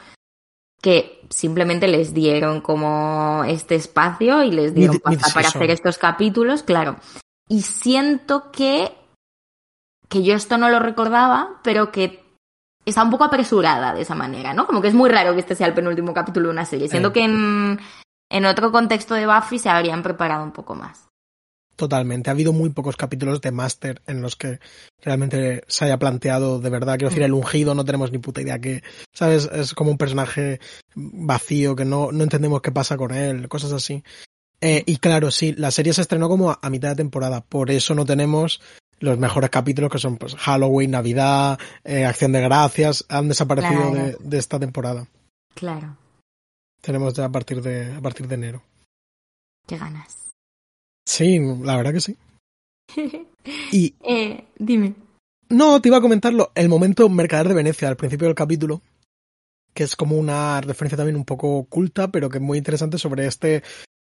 que simplemente les dieron como este espacio y les dieron pasta para hacer estos capítulos, claro. Y siento que, que yo esto no lo recordaba, pero que está un poco apresurada de esa manera, ¿no? Como que es muy raro que este sea el penúltimo capítulo de una serie. Siento eh. que en, en otro contexto de Buffy se habrían preparado un poco más. Totalmente. Ha habido muy pocos capítulos de Master en los que realmente se haya planteado de verdad. Quiero decir, el ungido no tenemos ni puta idea que, ¿sabes? Es como un personaje vacío que no, no entendemos qué pasa con él, cosas así. Eh, y claro, sí, la serie se estrenó como a, mitad de temporada. Por eso no tenemos los mejores capítulos que son pues Halloween, Navidad, eh, Acción de Gracias. Han desaparecido de, de, esta temporada. Claro. Tenemos ya a partir de, a partir de enero. Qué ganas. Sí, la verdad que sí. *laughs* y. Eh, dime. No, te iba a comentarlo. El momento Mercader de Venecia, al principio del capítulo, que es como una referencia también un poco oculta, pero que es muy interesante sobre este,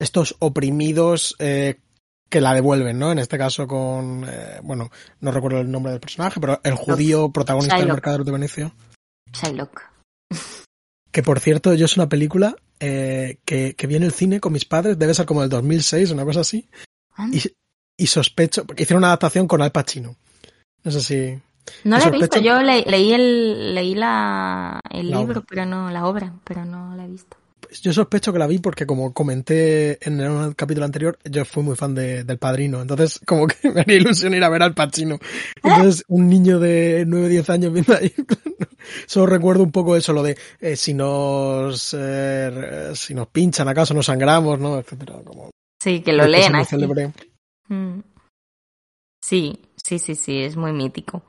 estos oprimidos eh, que la devuelven, ¿no? En este caso con, eh, bueno, no recuerdo el nombre del personaje, pero el judío protagonista del Mercader de Venecia. Shylock. *laughs* Que por cierto, yo es una película eh, que, que vi en el cine con mis padres, debe ser como del 2006, una cosa así. Y, y, sospecho, porque hicieron una adaptación con Al Pacino. No sé si. No la he visto, yo leí el, leí la, el libro, pero no, la obra, pero no la he visto. Yo sospecho que la vi porque como comenté en el capítulo anterior, yo fui muy fan de, del Padrino, entonces como que *laughs* me haría ilusión ir a ver al Pacino. Entonces un niño de 9 10 años viendo ahí, *laughs* solo recuerdo un poco eso, lo de eh, si nos eh, si nos pinchan acaso nos sangramos, ¿no? etcétera, como Sí, que lo leen aquí. Mm. Sí, sí, sí, sí, es muy mítico.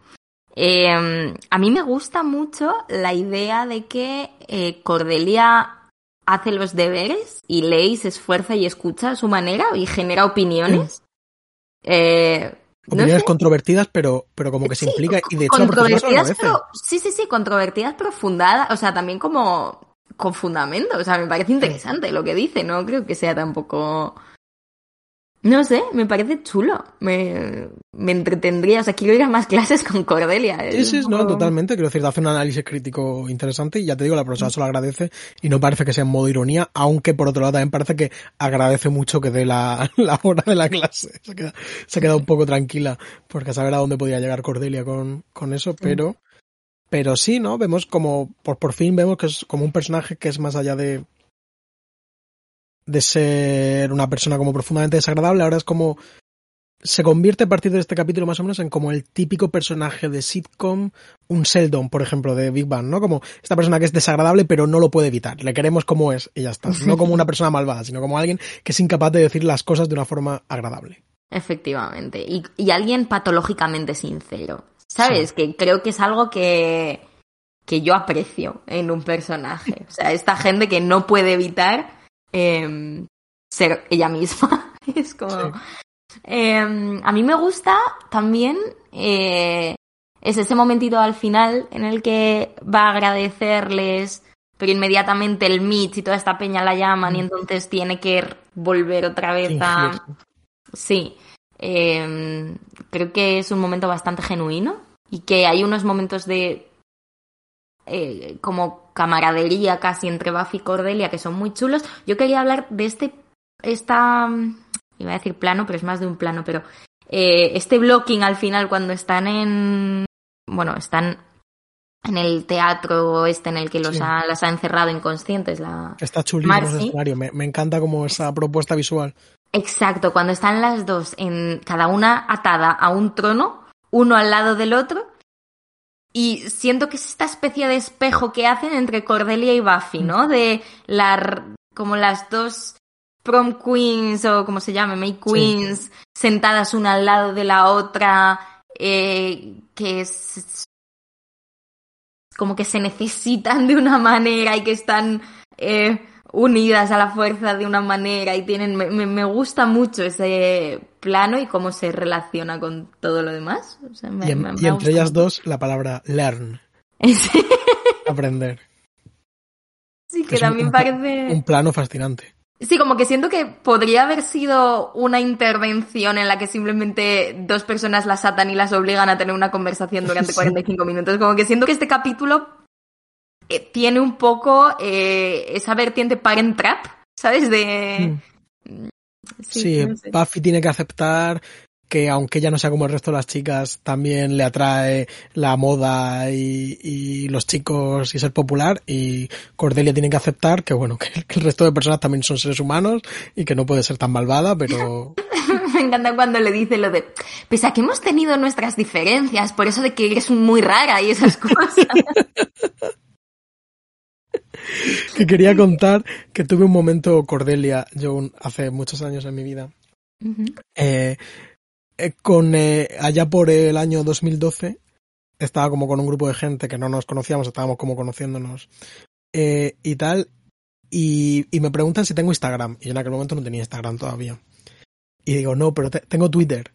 Eh, a mí me gusta mucho la idea de que Cordelia hace los deberes y lee y se esfuerza y escucha a su manera y genera opiniones. Eh, opiniones controvertidas, pero, pero como que se implica y de hecho controvertidas, pero, sí, sí, sí, controvertidas, profundadas, o sea, también como con fundamento, o sea, me parece interesante lo que dice, no creo que sea tampoco no sé, me parece chulo. Me, me entretendría. O sea, quiero ir a más *laughs* clases con Cordelia. Sí, sí, no, totalmente. Quiero decir, hace un análisis crítico interesante y ya te digo, la profesora se lo agradece y no parece que sea en modo ironía, aunque por otro lado también parece que agradece mucho que dé la, *laughs* la hora de la clase. Se queda, se queda un poco tranquila porque a saber a dónde podía llegar Cordelia con, con eso, pero, pero sí, ¿no? Vemos como, por, por fin vemos que es como un personaje que es más allá de de ser una persona como profundamente desagradable, ahora es como se convierte a partir de este capítulo más o menos en como el típico personaje de sitcom, un Sheldon, por ejemplo, de Big Bang, ¿no? Como esta persona que es desagradable pero no lo puede evitar, le queremos como es y ya está, *laughs* no como una persona malvada, sino como alguien que es incapaz de decir las cosas de una forma agradable. Efectivamente, y, y alguien patológicamente sincero, ¿sabes? Que creo que es algo que, que yo aprecio en un personaje, o sea, esta gente que no puede evitar eh, ser ella misma. *laughs* es como... Eh, a mí me gusta también eh, es ese momentito al final en el que va a agradecerles, pero inmediatamente el Mitch y toda esta peña la llaman y mm. entonces tiene que volver otra vez a... Sí, eh, creo que es un momento bastante genuino y que hay unos momentos de eh, como camaradería casi entre Buffy y Cordelia que son muy chulos. Yo quería hablar de este, esta, mm, iba a decir plano, pero es más de un plano, pero eh, este blocking al final cuando están en, bueno, están en el teatro este en el que los ha, las ha encerrado inconscientes. La Está chulísimo ese escenario, me, me, encanta como esa propuesta visual. Exacto, cuando están las dos en cada una atada a un trono, uno al lado del otro, y siento que es esta especie de espejo que hacen entre Cordelia y Buffy, ¿no? De la, como las dos prom queens o como se llame, May queens, sentadas una al lado de la otra, eh, que es como que se necesitan de una manera y que están eh, unidas a la fuerza de una manera y tienen me, me, gusta mucho ese plano y cómo se relaciona con todo lo demás. O sea, me, y, me, y entre ellas dos la palabra learn. *laughs* Aprender. Sí, que, también un, parece... Un plano fascinante. Sí, como que siento que podría haber sido una intervención en la que simplemente dos personas las atan y las obligan a tener una conversación durante *laughs* 45 minutos. Como que siento que este capítulo eh, tiene un poco eh, esa vertiente parent trap, ¿sabes? De... Mm. Sí, sí Buffy tiene que aceptar que aunque ella no sea como el resto de las chicas, también le atrae la moda y, y los chicos y ser popular y Cordelia tiene que aceptar que bueno, *laughs* que, el resto de personas también son seres humanos y que no puede ser tan malvada, pero... *laughs* Me encanta cuando le dice lo de, pese a que hemos tenido nuestras diferencias, por eso de que eres muy rara y esas *laughs* cosas. *laughs* que quería contar que tuve un momento Cordelia, yo hace muchos años en mi vida, uh -huh. eh, eh, con eh, allá por el año 2012 estaba como con un grupo de gente que no nos conocíamos, estábamos como conociéndonos y tal, y, y, me preguntan si tengo Instagram, y yo en aquel momento no tenía Instagram todavía. Y digo, no, pero te, tengo Twitter.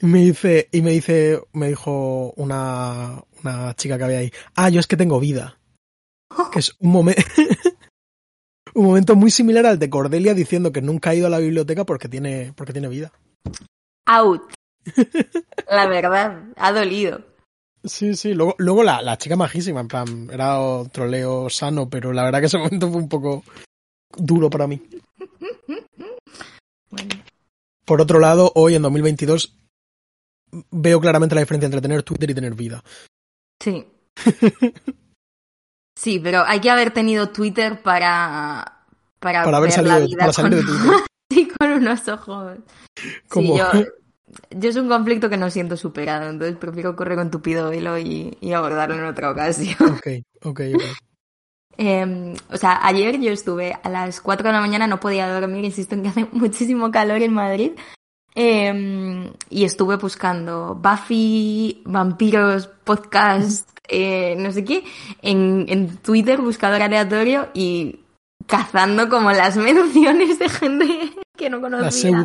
Y me dice, y me dice, me dijo una, una chica que había ahí, ah, yo es que tengo vida. *laughs* Que es un momento, *laughs* un momento muy similar al de Cordelia diciendo que nunca ha ido a la biblioteca porque tiene, porque tiene vida. Out. *laughs* La verdad, ha dolido. Sí, sí, luego, luego la, la chica majísima, en plan, era troleo sano, pero la verdad que ese momento fue un poco duro para mí. Bueno. Por otro lado, hoy en 2022 veo claramente la diferencia entre tener Twitter y tener vida. Sí. Sí, pero hay que haber tenido Twitter para para, para haber ver salido, la vida para salir con, de Twitter. *laughs* sí, con unos ojos. Como... Sí, yo, yo es un conflicto que no siento superado, entonces prefiero correr con tupido velo y, y abordarlo en otra ocasión. Ok, ok, *laughs* ok. Eh, o sea, ayer yo estuve a las 4 de la mañana, no podía dormir, insisto en que hace *laughs* muchísimo calor en Madrid. Eh, y estuve buscando Buffy, vampiros, podcast, eh, no sé qué, en, en Twitter, buscador aleatorio y cazando como las *laughs* menciones de gente que no conocía.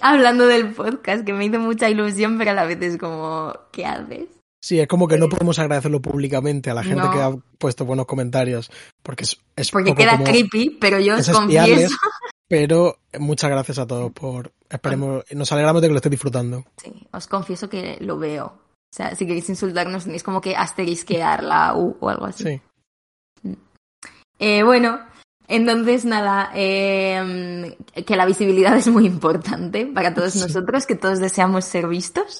Hablando del podcast, que me hizo mucha ilusión, pero a la vez es como, ¿qué haces? Sí, es como que no podemos agradecerlo públicamente a la gente No. que ha puesto buenos comentarios, porque es, es Porque poco queda como creepy, pero yo os confieso. *laughs* pero muchas gracias a todos por, esperemos, nos alegramos de que lo estés disfrutando. Sí, os confieso que lo veo. O sea, si queréis insultarnos tenéis como que asterisquear la U o algo así. Sí. Eh, bueno, entonces nada, eh, que la visibilidad *laughs* es muy importante para todos Sí. nosotros, que todos deseamos ser vistos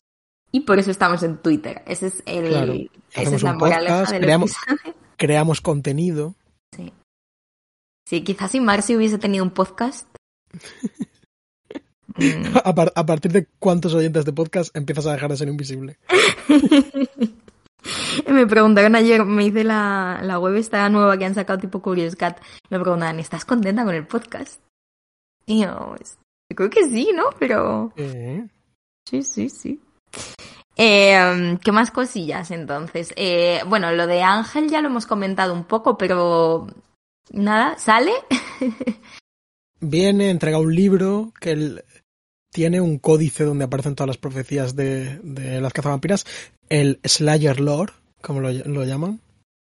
y por eso estamos en Twitter. Ese es el, Claro. esa es la moraleja del creamos- episodio. *laughs* Creamos contenido. Sí. Sí, quizás si Marcy hubiese tenido un podcast. *laughs* mm, A, par- a partir de cuántos oyentes de podcast empiezas a dejar de ser invisible. *laughs* Me preguntaron ayer, me hice la, la web esta nueva que han sacado tipo Curious Cat. Me preguntaban, ¿estás contenta con el podcast? Y yo, pues, creo que sí, ¿no? Pero Eh, sí, sí, sí. Eh, ¿Qué más cosillas entonces? Eh, bueno, lo de Ángel ya lo hemos comentado un poco, pero nada, ¿sale? *laughs* Viene, entrega un libro que él tiene un códice donde aparecen todas las profecías de, de las cazavampiras. El Slayer Lore, como lo, lo llaman.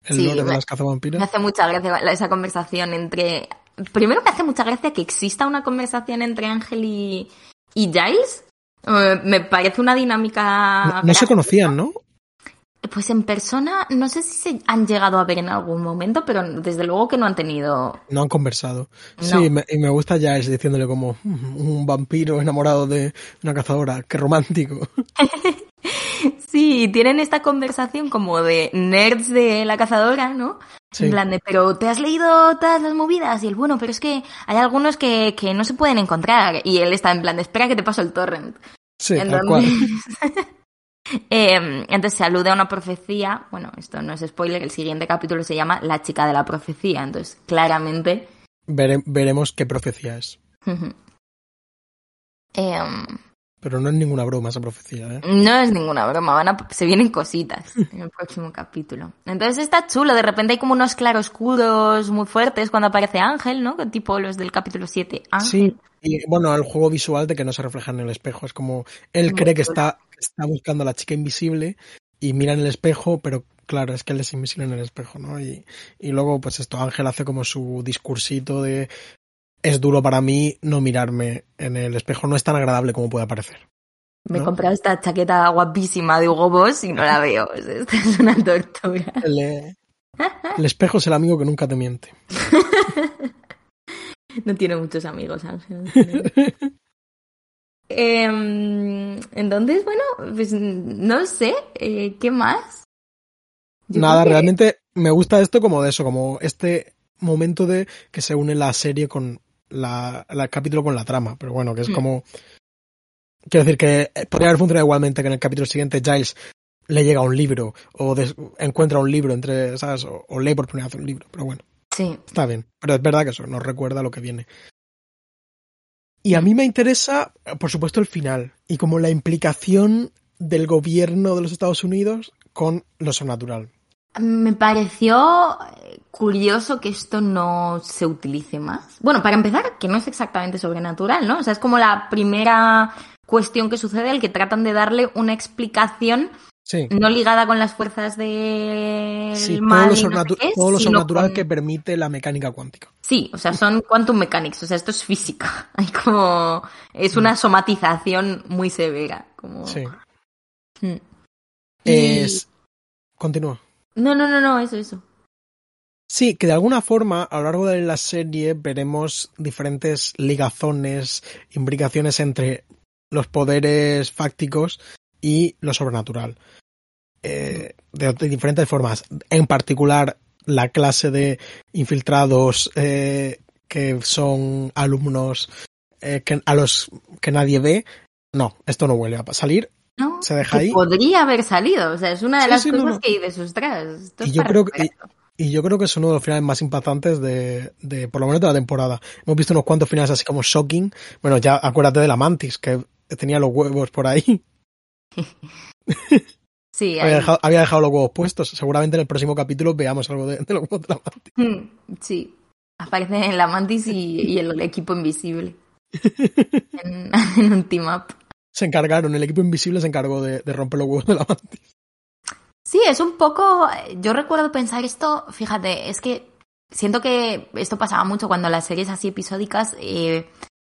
El Sí, lore de me- las Me cazavampiras. hace mucha gracia esa conversación entre... Primero me hace mucha gracia que exista una conversación entre Ángel y, y Giles. Eh, me parece una dinámica... No, no se conocían, ¿no? Pues en persona, no sé si se han llegado a ver en algún momento, pero desde luego que no han tenido. No han conversado. No. Sí, me, y me gusta Giles diciéndole como "Mm, un vampiro enamorado de una cazadora. Qué romántico. *laughs* Sí, tienen esta conversación como de nerds de la cazadora, ¿no? Sí. En plan de, pero te has leído todas las movidas y el bueno, pero es que hay algunos que, que no se pueden encontrar. Y él está en plan de, espera que te paso el torrent. Sí, tal Entonces- cual. *laughs* Eh, entonces se alude a una profecía. Bueno, esto no es spoiler, el siguiente capítulo se llama La chica de la profecía. Entonces, claramente. Vere- veremos qué profecía es. em, Pero no es ninguna broma esa profecía, ¿eh? no es ninguna broma, van a, se vienen cositas *laughs* en el próximo capítulo. Entonces está chulo, de repente hay como unos claroscuros muy fuertes cuando aparece Ángel, ¿no? Tipo los del capítulo 7. Ángel. Sí. Y bueno, el juego visual de que no se refleja en el espejo. Es como él Muy cree que está, está buscando a la chica invisible y mira en el espejo, pero claro, es que él es invisible en el espejo, ¿no? Y, y luego, pues esto, Ángel hace como su discursito de es duro para mí no mirarme en el espejo, no es tan agradable como puede parecer. Me he comprado esta chaqueta guapísima de Hugo Boss y no la veo. *laughs* Es- una tortura. El, eh, el espejo es el amigo que nunca te miente. *laughs* No tiene muchos amigos, Ángel. *laughs* Em, entonces, bueno, pues no sé, eh, ¿qué más? Yo Nada, que- realmente me gusta esto como de eso, como este momento de que se une la serie con la, la- el capítulo con la trama, pero bueno, que es Mm. como... Quiero decir que eh, podría haber funcionado igualmente que en el capítulo siguiente Giles le llega un libro o des- encuentra un libro entre, ¿sabes? O, o lee por primera vez un libro, pero bueno, Sí, está bien. Pero es verdad que eso nos recuerda lo que viene. Y a mí me interesa, por supuesto, el final y como la implicación del gobierno de los Estados Unidos con lo sobrenatural. me pareció eh, curioso que esto no se utilice más. Bueno, para empezar, que no es exactamente sobrenatural, ¿no? O sea, es como la primera cuestión que sucede al que tratan de darle una explicación Sí. no ligada con las fuerzas del Sí, todo mal lo, no sé sobrenatu- todo lo sino sobrenatural con- que permite la mecánica cuántica. Sí, o sea, son quantum mechanics, o sea, esto es física. *laughs* Hay como es una somatización muy severa, como Mm. Sí. Mm. Y-. Continúa. No, no, no, no, eso, eso. Sí, que de alguna forma a lo largo de la serie veremos diferentes ligazones, imbricaciones entre los poderes fácticos y lo sobrenatural. Eh, de, de diferentes formas. En particular, la clase de infiltrados eh, que son alumnos eh, que, a los que nadie ve. No, esto no vuelve a salir. ¿No? Se deja ahí. Podría haber salido, o sea, es una de las sí, no, cosas no. que dices, ostras, esto Y yo creo que-. Y yo creo que es uno de los finales más impactantes de, de, por lo menos de la temporada. Hemos visto unos cuantos finales así como shocking. Bueno, ya acuérdate de la Mantis, que tenía los huevos por ahí. *laughs* Sí, Había dejado, había dejado los huevos puestos. Seguramente en el próximo capítulo veamos algo de, de los huevos de la Mantis. Mm, sí. Aparece en la mantis y, y el equipo invisible. *laughs* en, *laughs* en un team up. Se encargaron, el equipo invisible se encargó de, de romper los huevos de la Mantis. Sí, es un poco. Yo recuerdo pensar esto, fíjate, es que siento que esto pasaba mucho cuando las series así episódicas. eh,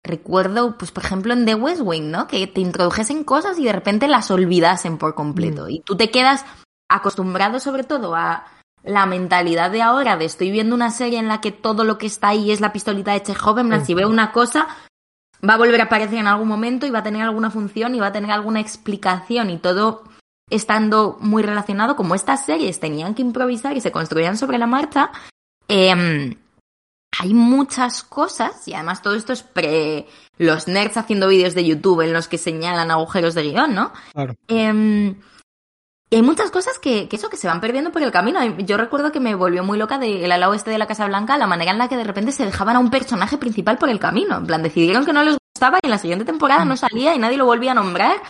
recuerdo, pues por ejemplo en The West Wing, ¿no? Que te introdujesen cosas y de repente las olvidasen por completo. Mm. Y tú te quedas acostumbrado sobre todo a la mentalidad de ahora de estoy viendo una serie en la que todo lo que está ahí es la pistolita de Chekhov, en plan, Mm. si veo una cosa va a volver a aparecer en algún momento y va a tener alguna función y va a tener alguna explicación y todo estando muy relacionado, como estas series tenían que improvisar y se construían sobre la marcha, em, hay muchas cosas, y además todo esto es pre los nerds haciendo vídeos de YouTube en los que señalan agujeros de guion, ¿no? Claro. Em, y hay muchas cosas que, que eso, que se van perdiendo por el camino. Yo recuerdo que me volvió muy loca del ala oeste de la Casa Blanca la manera en la que de repente se dejaban a un personaje principal por el camino. En plan, decidieron que no les gustaba y en la siguiente temporada no salía y nadie lo volvía a nombrar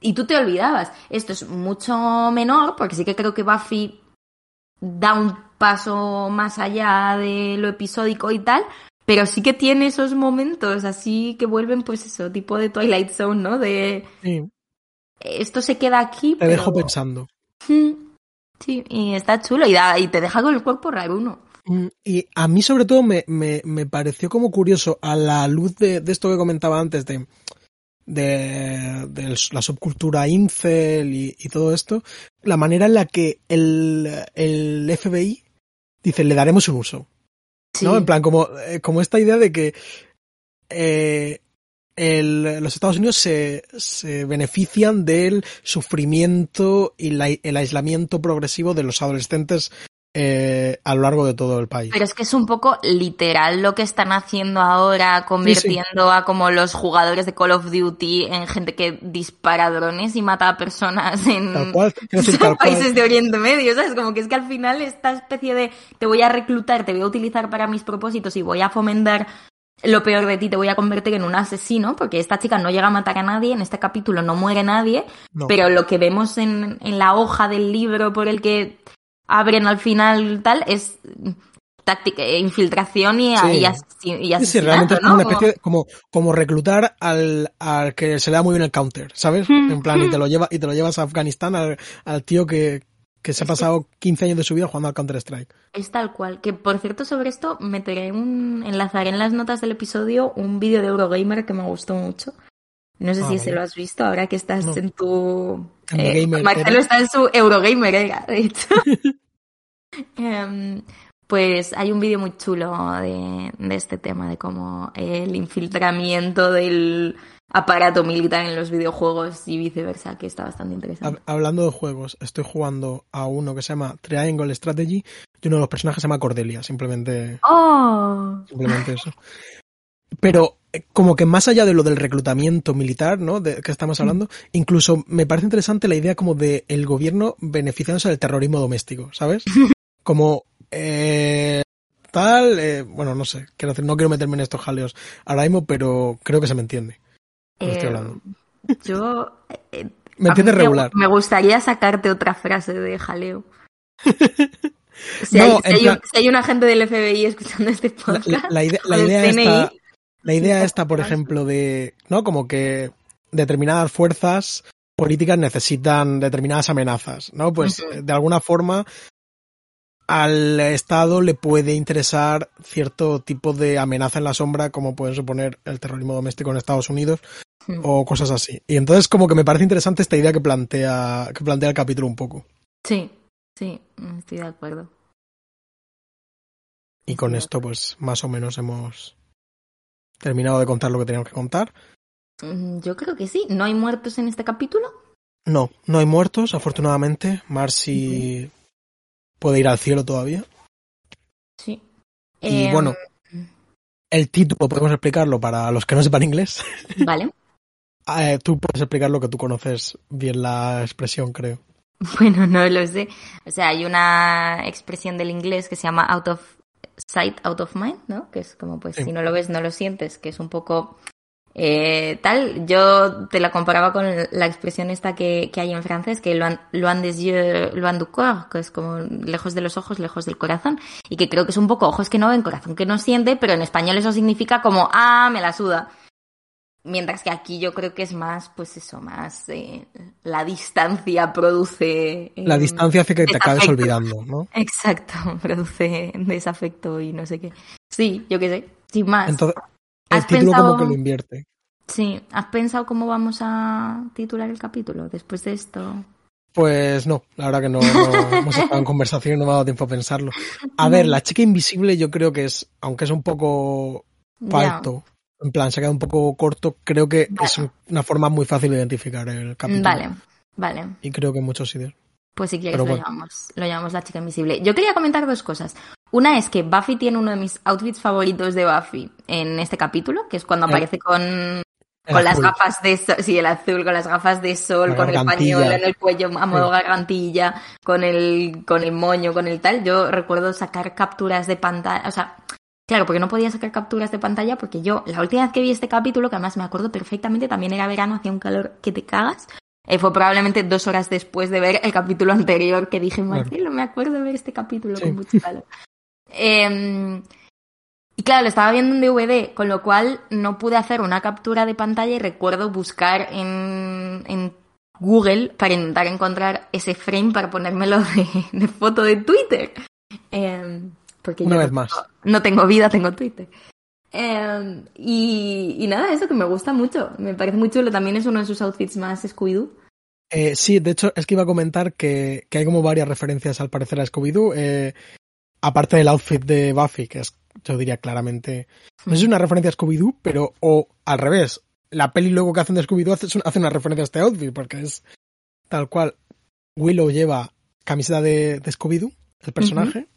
y tú te olvidabas. Esto es mucho menor porque sí que creo que Buffy da un paso más allá de lo episódico y tal, pero sí que tiene esos momentos así que vuelven pues eso, tipo de Twilight Zone, ¿no? De Sí, esto se queda aquí, te pero... dejo pensando. Mm, Sí, y está chulo y, da, y te deja con el cuerpo raro uno. Mm, Y a mí sobre todo me, me, me pareció como curioso a la luz de, de esto que comentaba antes de, de, de la subcultura incel y, y todo esto, la manera en la que el, el FBI dice le daremos un uso. Sí. ¿no? En plan, como, eh, como esta idea de que eh, el- los Estados Unidos se, se benefician del sufrimiento y la- el aislamiento progresivo de los adolescentes eh, a lo largo de todo el país. Pero es que es un poco literal lo que están haciendo ahora, convirtiendo a como los jugadores de Call of Duty en gente que dispara drones y mata a personas en Tal cual, quiero decir, *laughs* tal cual. países de Oriente Medio, ¿sabes? Como que es que al final esta especie de te voy a reclutar, te voy a utilizar para mis propósitos y voy a fomentar lo peor de ti, te voy a convertir en un asesino, porque esta chica no llega a matar a nadie, en este capítulo no muere nadie, No. pero lo que vemos en, en la hoja del libro por el que abren al final tal es táctica, eh, infiltración y, Sí. y, Sí, sí, realmente es una especie de, como, como reclutar al, al que se le da muy bien el counter, ¿sabes? Mm, En plan, y mm. te lo lleva, y te lo llevas a Afganistán al, al tío que, que se ha pasado 15 años de su vida jugando al Counter Strike. Es tal cual. Que por cierto, sobre esto meteré un. enlazaré en las notas del episodio un vídeo de Eurogamer que me gustó mucho. No sé Ah, si vale. se lo has visto ahora que estás No. en tu. Eh, gamer Marcelo está en su Eurogamer era, de hecho. *laughs* Em, Pues hay un vídeo muy chulo de, de este tema, de cómo el infiltramiento del aparato militar en los videojuegos y viceversa, que está bastante interesante. Hablando de juegos, estoy jugando a uno que se llama Triangle Strategy y uno de los personajes se llama Cordelia, simplemente. ¡Oh! Simplemente eso. Pero eh, como que más allá de lo del reclutamiento militar, ¿no? De que estamos hablando, incluso me parece interesante la idea como de el gobierno beneficiándose del terrorismo doméstico, ¿sabes? *laughs* Como eh, tal, eh, bueno, no sé, quiero decir, no quiero meterme en estos jaleos ahora mismo, pero creo que se me entiende. Eh, yo. Eh, me entiende regular. Me gustaría sacarte otra frase de jaleo. *laughs* si, hay, si, hay, un agente del FBI escuchando este podcast. La, idea, la idea está, la idea esta, por ejemplo, de. ¿No? Como que determinadas fuerzas políticas necesitan determinadas amenazas, ¿no? Pues de alguna forma al Estado le puede interesar cierto tipo de amenaza en la sombra, como pueden suponer el terrorismo doméstico en Estados Unidos hmm. o cosas así. Y entonces como que me parece interesante esta idea que plantea, que plantea el capítulo un poco. Sí, sí, estoy de acuerdo. Y con esto, pues, más o menos hemos terminado de contar lo que teníamos que contar. Mm, yo creo que sí. ¿No hay muertos en este capítulo? No, no hay muertos, afortunadamente. Marcy puede ir al cielo todavía. Sí. Y bueno, em, el título podemos explicarlo para los que no sepan inglés. *laughs* Vale. Eh, tú puedes explicarlo que tú conoces bien la expresión, creo. *laughs* Bueno, no lo sé. O sea, hay una expresión del inglés que se llama out of sight, out of mind, ¿no? Que es como, pues, si no lo ves, no lo sientes, que es un poco eh, tal, yo te la comparaba con la expresión esta que, que hay en francés, que loin, loin des yeux, loin du corps, que es como lejos de los ojos, lejos del corazón, y que creo que es un poco ojos que no ven, corazón que no siente, pero en español eso significa como, ah, me la suda. Mientras que aquí yo creo que es más, pues eso, más eh, la distancia produce. Eh, la distancia hace que te acabes olvidando, ¿no? *laughs* Exacto, *laughs* produce desafecto y no sé qué. Sí, yo qué sé, sin más. Entonces, el título como que lo invierte. Sí, ¿has pensado cómo vamos a titular el capítulo después de esto? Pues no, la verdad que no, *laughs* hemos estado en conversación y no me ha dado tiempo a pensarlo. A ver, la chica invisible yo creo que es, aunque es un poco falto, en plan, se ha quedado un poco corto, creo que es una forma muy fácil de identificar el capítulo. Vale, vale. Y creo que muchos sitios. Pues si quieres lo, llamamos, lo llamamos la chica invisible. Yo quería comentar dos cosas. Una es que Buffy tiene uno de mis outfits favoritos de Buffy en este capítulo, que es cuando aparece con, con las gafas de sol, sí, el azul, con las gafas de sol, con el pañuelo en el cuello a modo gargantilla, con el, con el moño, con el tal. Yo recuerdo sacar capturas de pantalla, o sea, Claro, porque no podía sacar capturas de pantalla porque yo, la última vez que vi este capítulo, que además me acuerdo perfectamente, también era verano, hacía un calor que te cagas, eh, fue probablemente dos horas después de ver el capítulo anterior que dije, Marcelo, me acuerdo de ver este capítulo con mucho calor. Em, y claro, lo estaba viendo en DVD, con lo cual no pude hacer una captura de pantalla y recuerdo buscar en, en Google para intentar encontrar ese frame para ponérmelo *laughs* de, de foto de Twitter. Em, porque una vez más. No tengo vida, tengo Twitter. Em, y, nada, eso que me gusta mucho. Me parece muy chulo. También es uno de sus outfits más Scooby-Doo. Eh, sí, de hecho, es que iba a comentar que, hay como varias referencias al parecer a Scooby-Doo. Eh, aparte del outfit de Buffy, que es, yo diría claramente. No es una referencia a Scooby-Doo, pero o al revés. La peli luego que hacen de Scooby-Doo hace, hace una referencia a este outfit, porque es tal cual. Willow lleva camiseta de, Scooby-Doo, el personaje,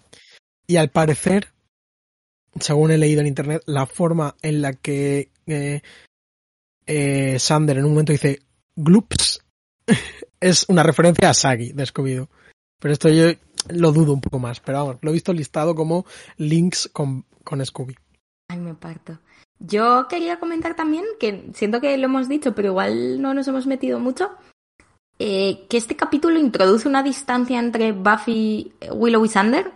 y al parecer según he leído en internet, la forma en la que eh, eh, Sander en un momento dice gloops *laughs* es una referencia a Sagi de Scooby-Doo. Pero esto yo lo dudo un poco más. Pero vamos, lo he visto listado como links con, con Scooby. Ay, me parto. Yo quería comentar también, que siento que lo hemos dicho, pero igual no nos hemos metido mucho, eh, que este capítulo introduce una distancia entre Buffy, Willow y Sander,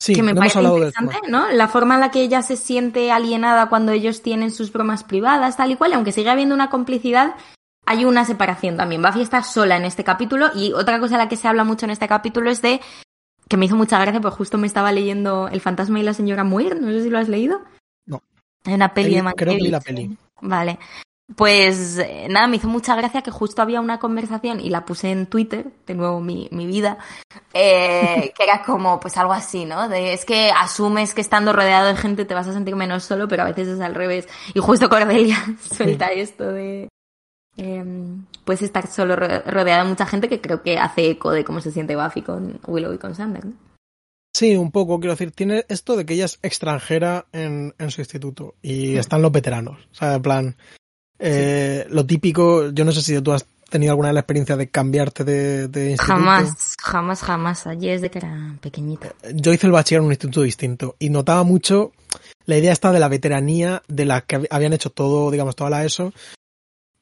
Sí, que me parece interesante, ¿no? La forma en la que ella se siente alienada cuando ellos tienen sus bromas privadas, tal y cual, aunque sigue habiendo una complicidad, hay una separación también. Buffy está sola en este capítulo y otra cosa de la que se habla mucho en este capítulo es de que me hizo mucha gracia, pues justo me estaba leyendo El fantasma y la señora Muir, no sé si lo has leído. No. Una peli de Creo que vi la peli. Vale. Pues eh, nada, me hizo mucha gracia que justo había una conversación y la puse en Twitter, de nuevo mi, mi vida, eh, que era como pues algo así, ¿no? De, es que asumes que estando rodeado de gente te vas a sentir menos solo, pero a veces es al revés. Y justo Cordelia *laughs* suelta esto de em, pues estar solo rodeado de mucha gente que creo que hace eco de cómo se siente Buffy con Willow y con Sander, ¿no? Sí, un poco, quiero decir, tiene esto de que ella es extranjera en, en su instituto y están los veteranos, o sea, en plan, eh, Lo típico, yo no sé si tú has tenido alguna vez la experiencia de cambiarte de, de instituto. Jamás, jamás, jamás. Allí es de que era pequeñita. Yo hice el bachiller en un instituto distinto y notaba mucho la idea esta de la veteranía de la que habían hecho todo, digamos, toda la ESO.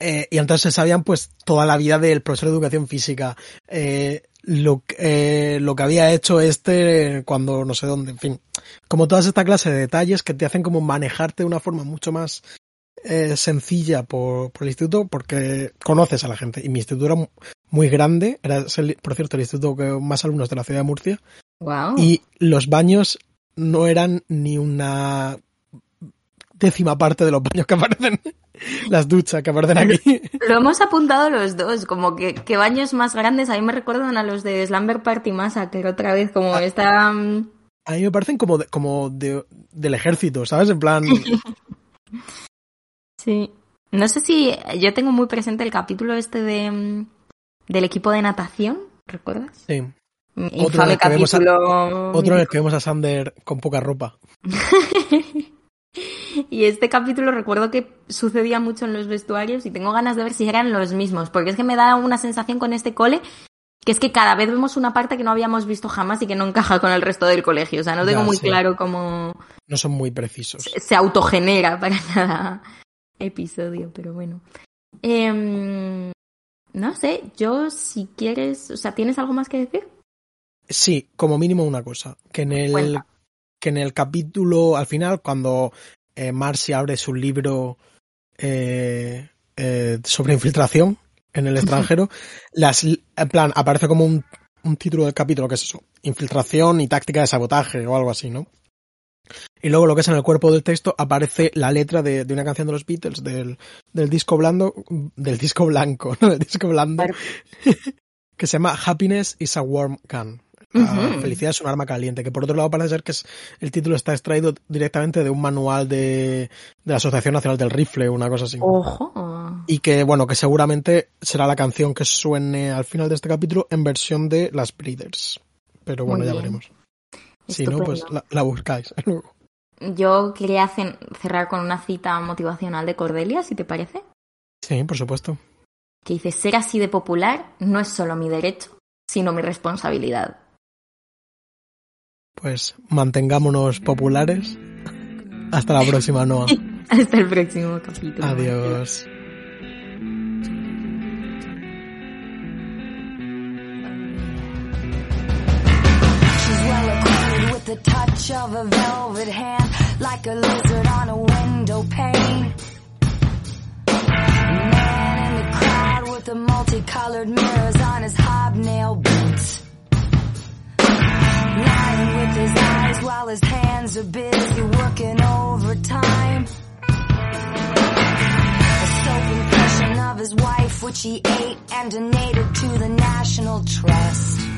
Eh, y entonces sabían pues toda la vida del profesor de educación física, eh, lo, eh, lo que había hecho este cuando no sé dónde, en fin, como todas esta clase de detalles que te hacen como manejarte de una forma mucho más eh, sencilla por, por, el instituto porque conoces a la gente. Y mi instituto era muy grande, era, por cierto, el instituto con más alumnos de la ciudad de Murcia. Wow. Y los baños no eran ni una décima parte de los baños que aparecen, *laughs* las duchas que aparecen aquí. Lo hemos apuntado los dos, como que, que baños más grandes, a mí me recuerdan a los de Slumber Party que otra vez, como ah, esta... Mm, a mí me parecen como, de, como de, del ejército, ¿sabes? En plan... *laughs* Sí. No sé si yo tengo muy presente el capítulo este de mm, del equipo de natación, ¿recuerdas? Sí. Infame otro en capítulo. A, otro en el que vemos a Sander con poca ropa. *laughs* y este capítulo recuerdo que sucedía mucho en los vestuarios y tengo ganas de ver si eran los mismos, porque es que me da una sensación con este cole que es que cada vez vemos una parte que no habíamos visto jamás y que no encaja con el resto del colegio. O sea, no tengo muy claro cómo. No son muy precisos. Se, se autogenera para cada, episodio, pero bueno. Eh, no sé, yo si quieres, o sea, ¿tienes algo más que decir? Sí, como mínimo una cosa, que en el que en el capítulo al final cuando eh, Marcy abre su libro eh, eh, sobre infiltración en el *laughs* extranjero, las, en plan aparece como un, un título del capítulo que es eso, infiltración y táctica de sabotaje o algo así, ¿no? Y luego lo que es en el cuerpo del texto aparece la letra de, de una canción de los Beatles, del, del disco blando, del disco blanco, *laughs* no del disco blando, *laughs* que se llama Happiness is a Warm Gun. Uh -huh. Felicidad es un arma caliente, que por otro lado parece ser que es, el título está extraído directamente de un manual de, de la Asociación Nacional del Rifle, una cosa así. Ojo. Y que, bueno, que seguramente será la canción que suene al final de este capítulo en versión de las Breeders. Pero bueno, Muy ya bien. veremos. Si no, pues la, la buscáis *laughs* luego. Yo quería cerrar con una cita motivacional de Cordelia, si te parece. Sí, por supuesto. Que dice, ser así de popular no es solo mi derecho, sino mi responsabilidad. Pues mantengámonos populares. Hasta la próxima, Noah. *laughs* Hasta el próximo capítulo. Adiós. The touch of a velvet hand, like a lizard on a window pane. Man in the crowd with the multicolored mirrors on his hobnail boots. Lying with his eyes while his hands are busy working overtime. A soap impression of his wife, which he ate and donated to the National Trust.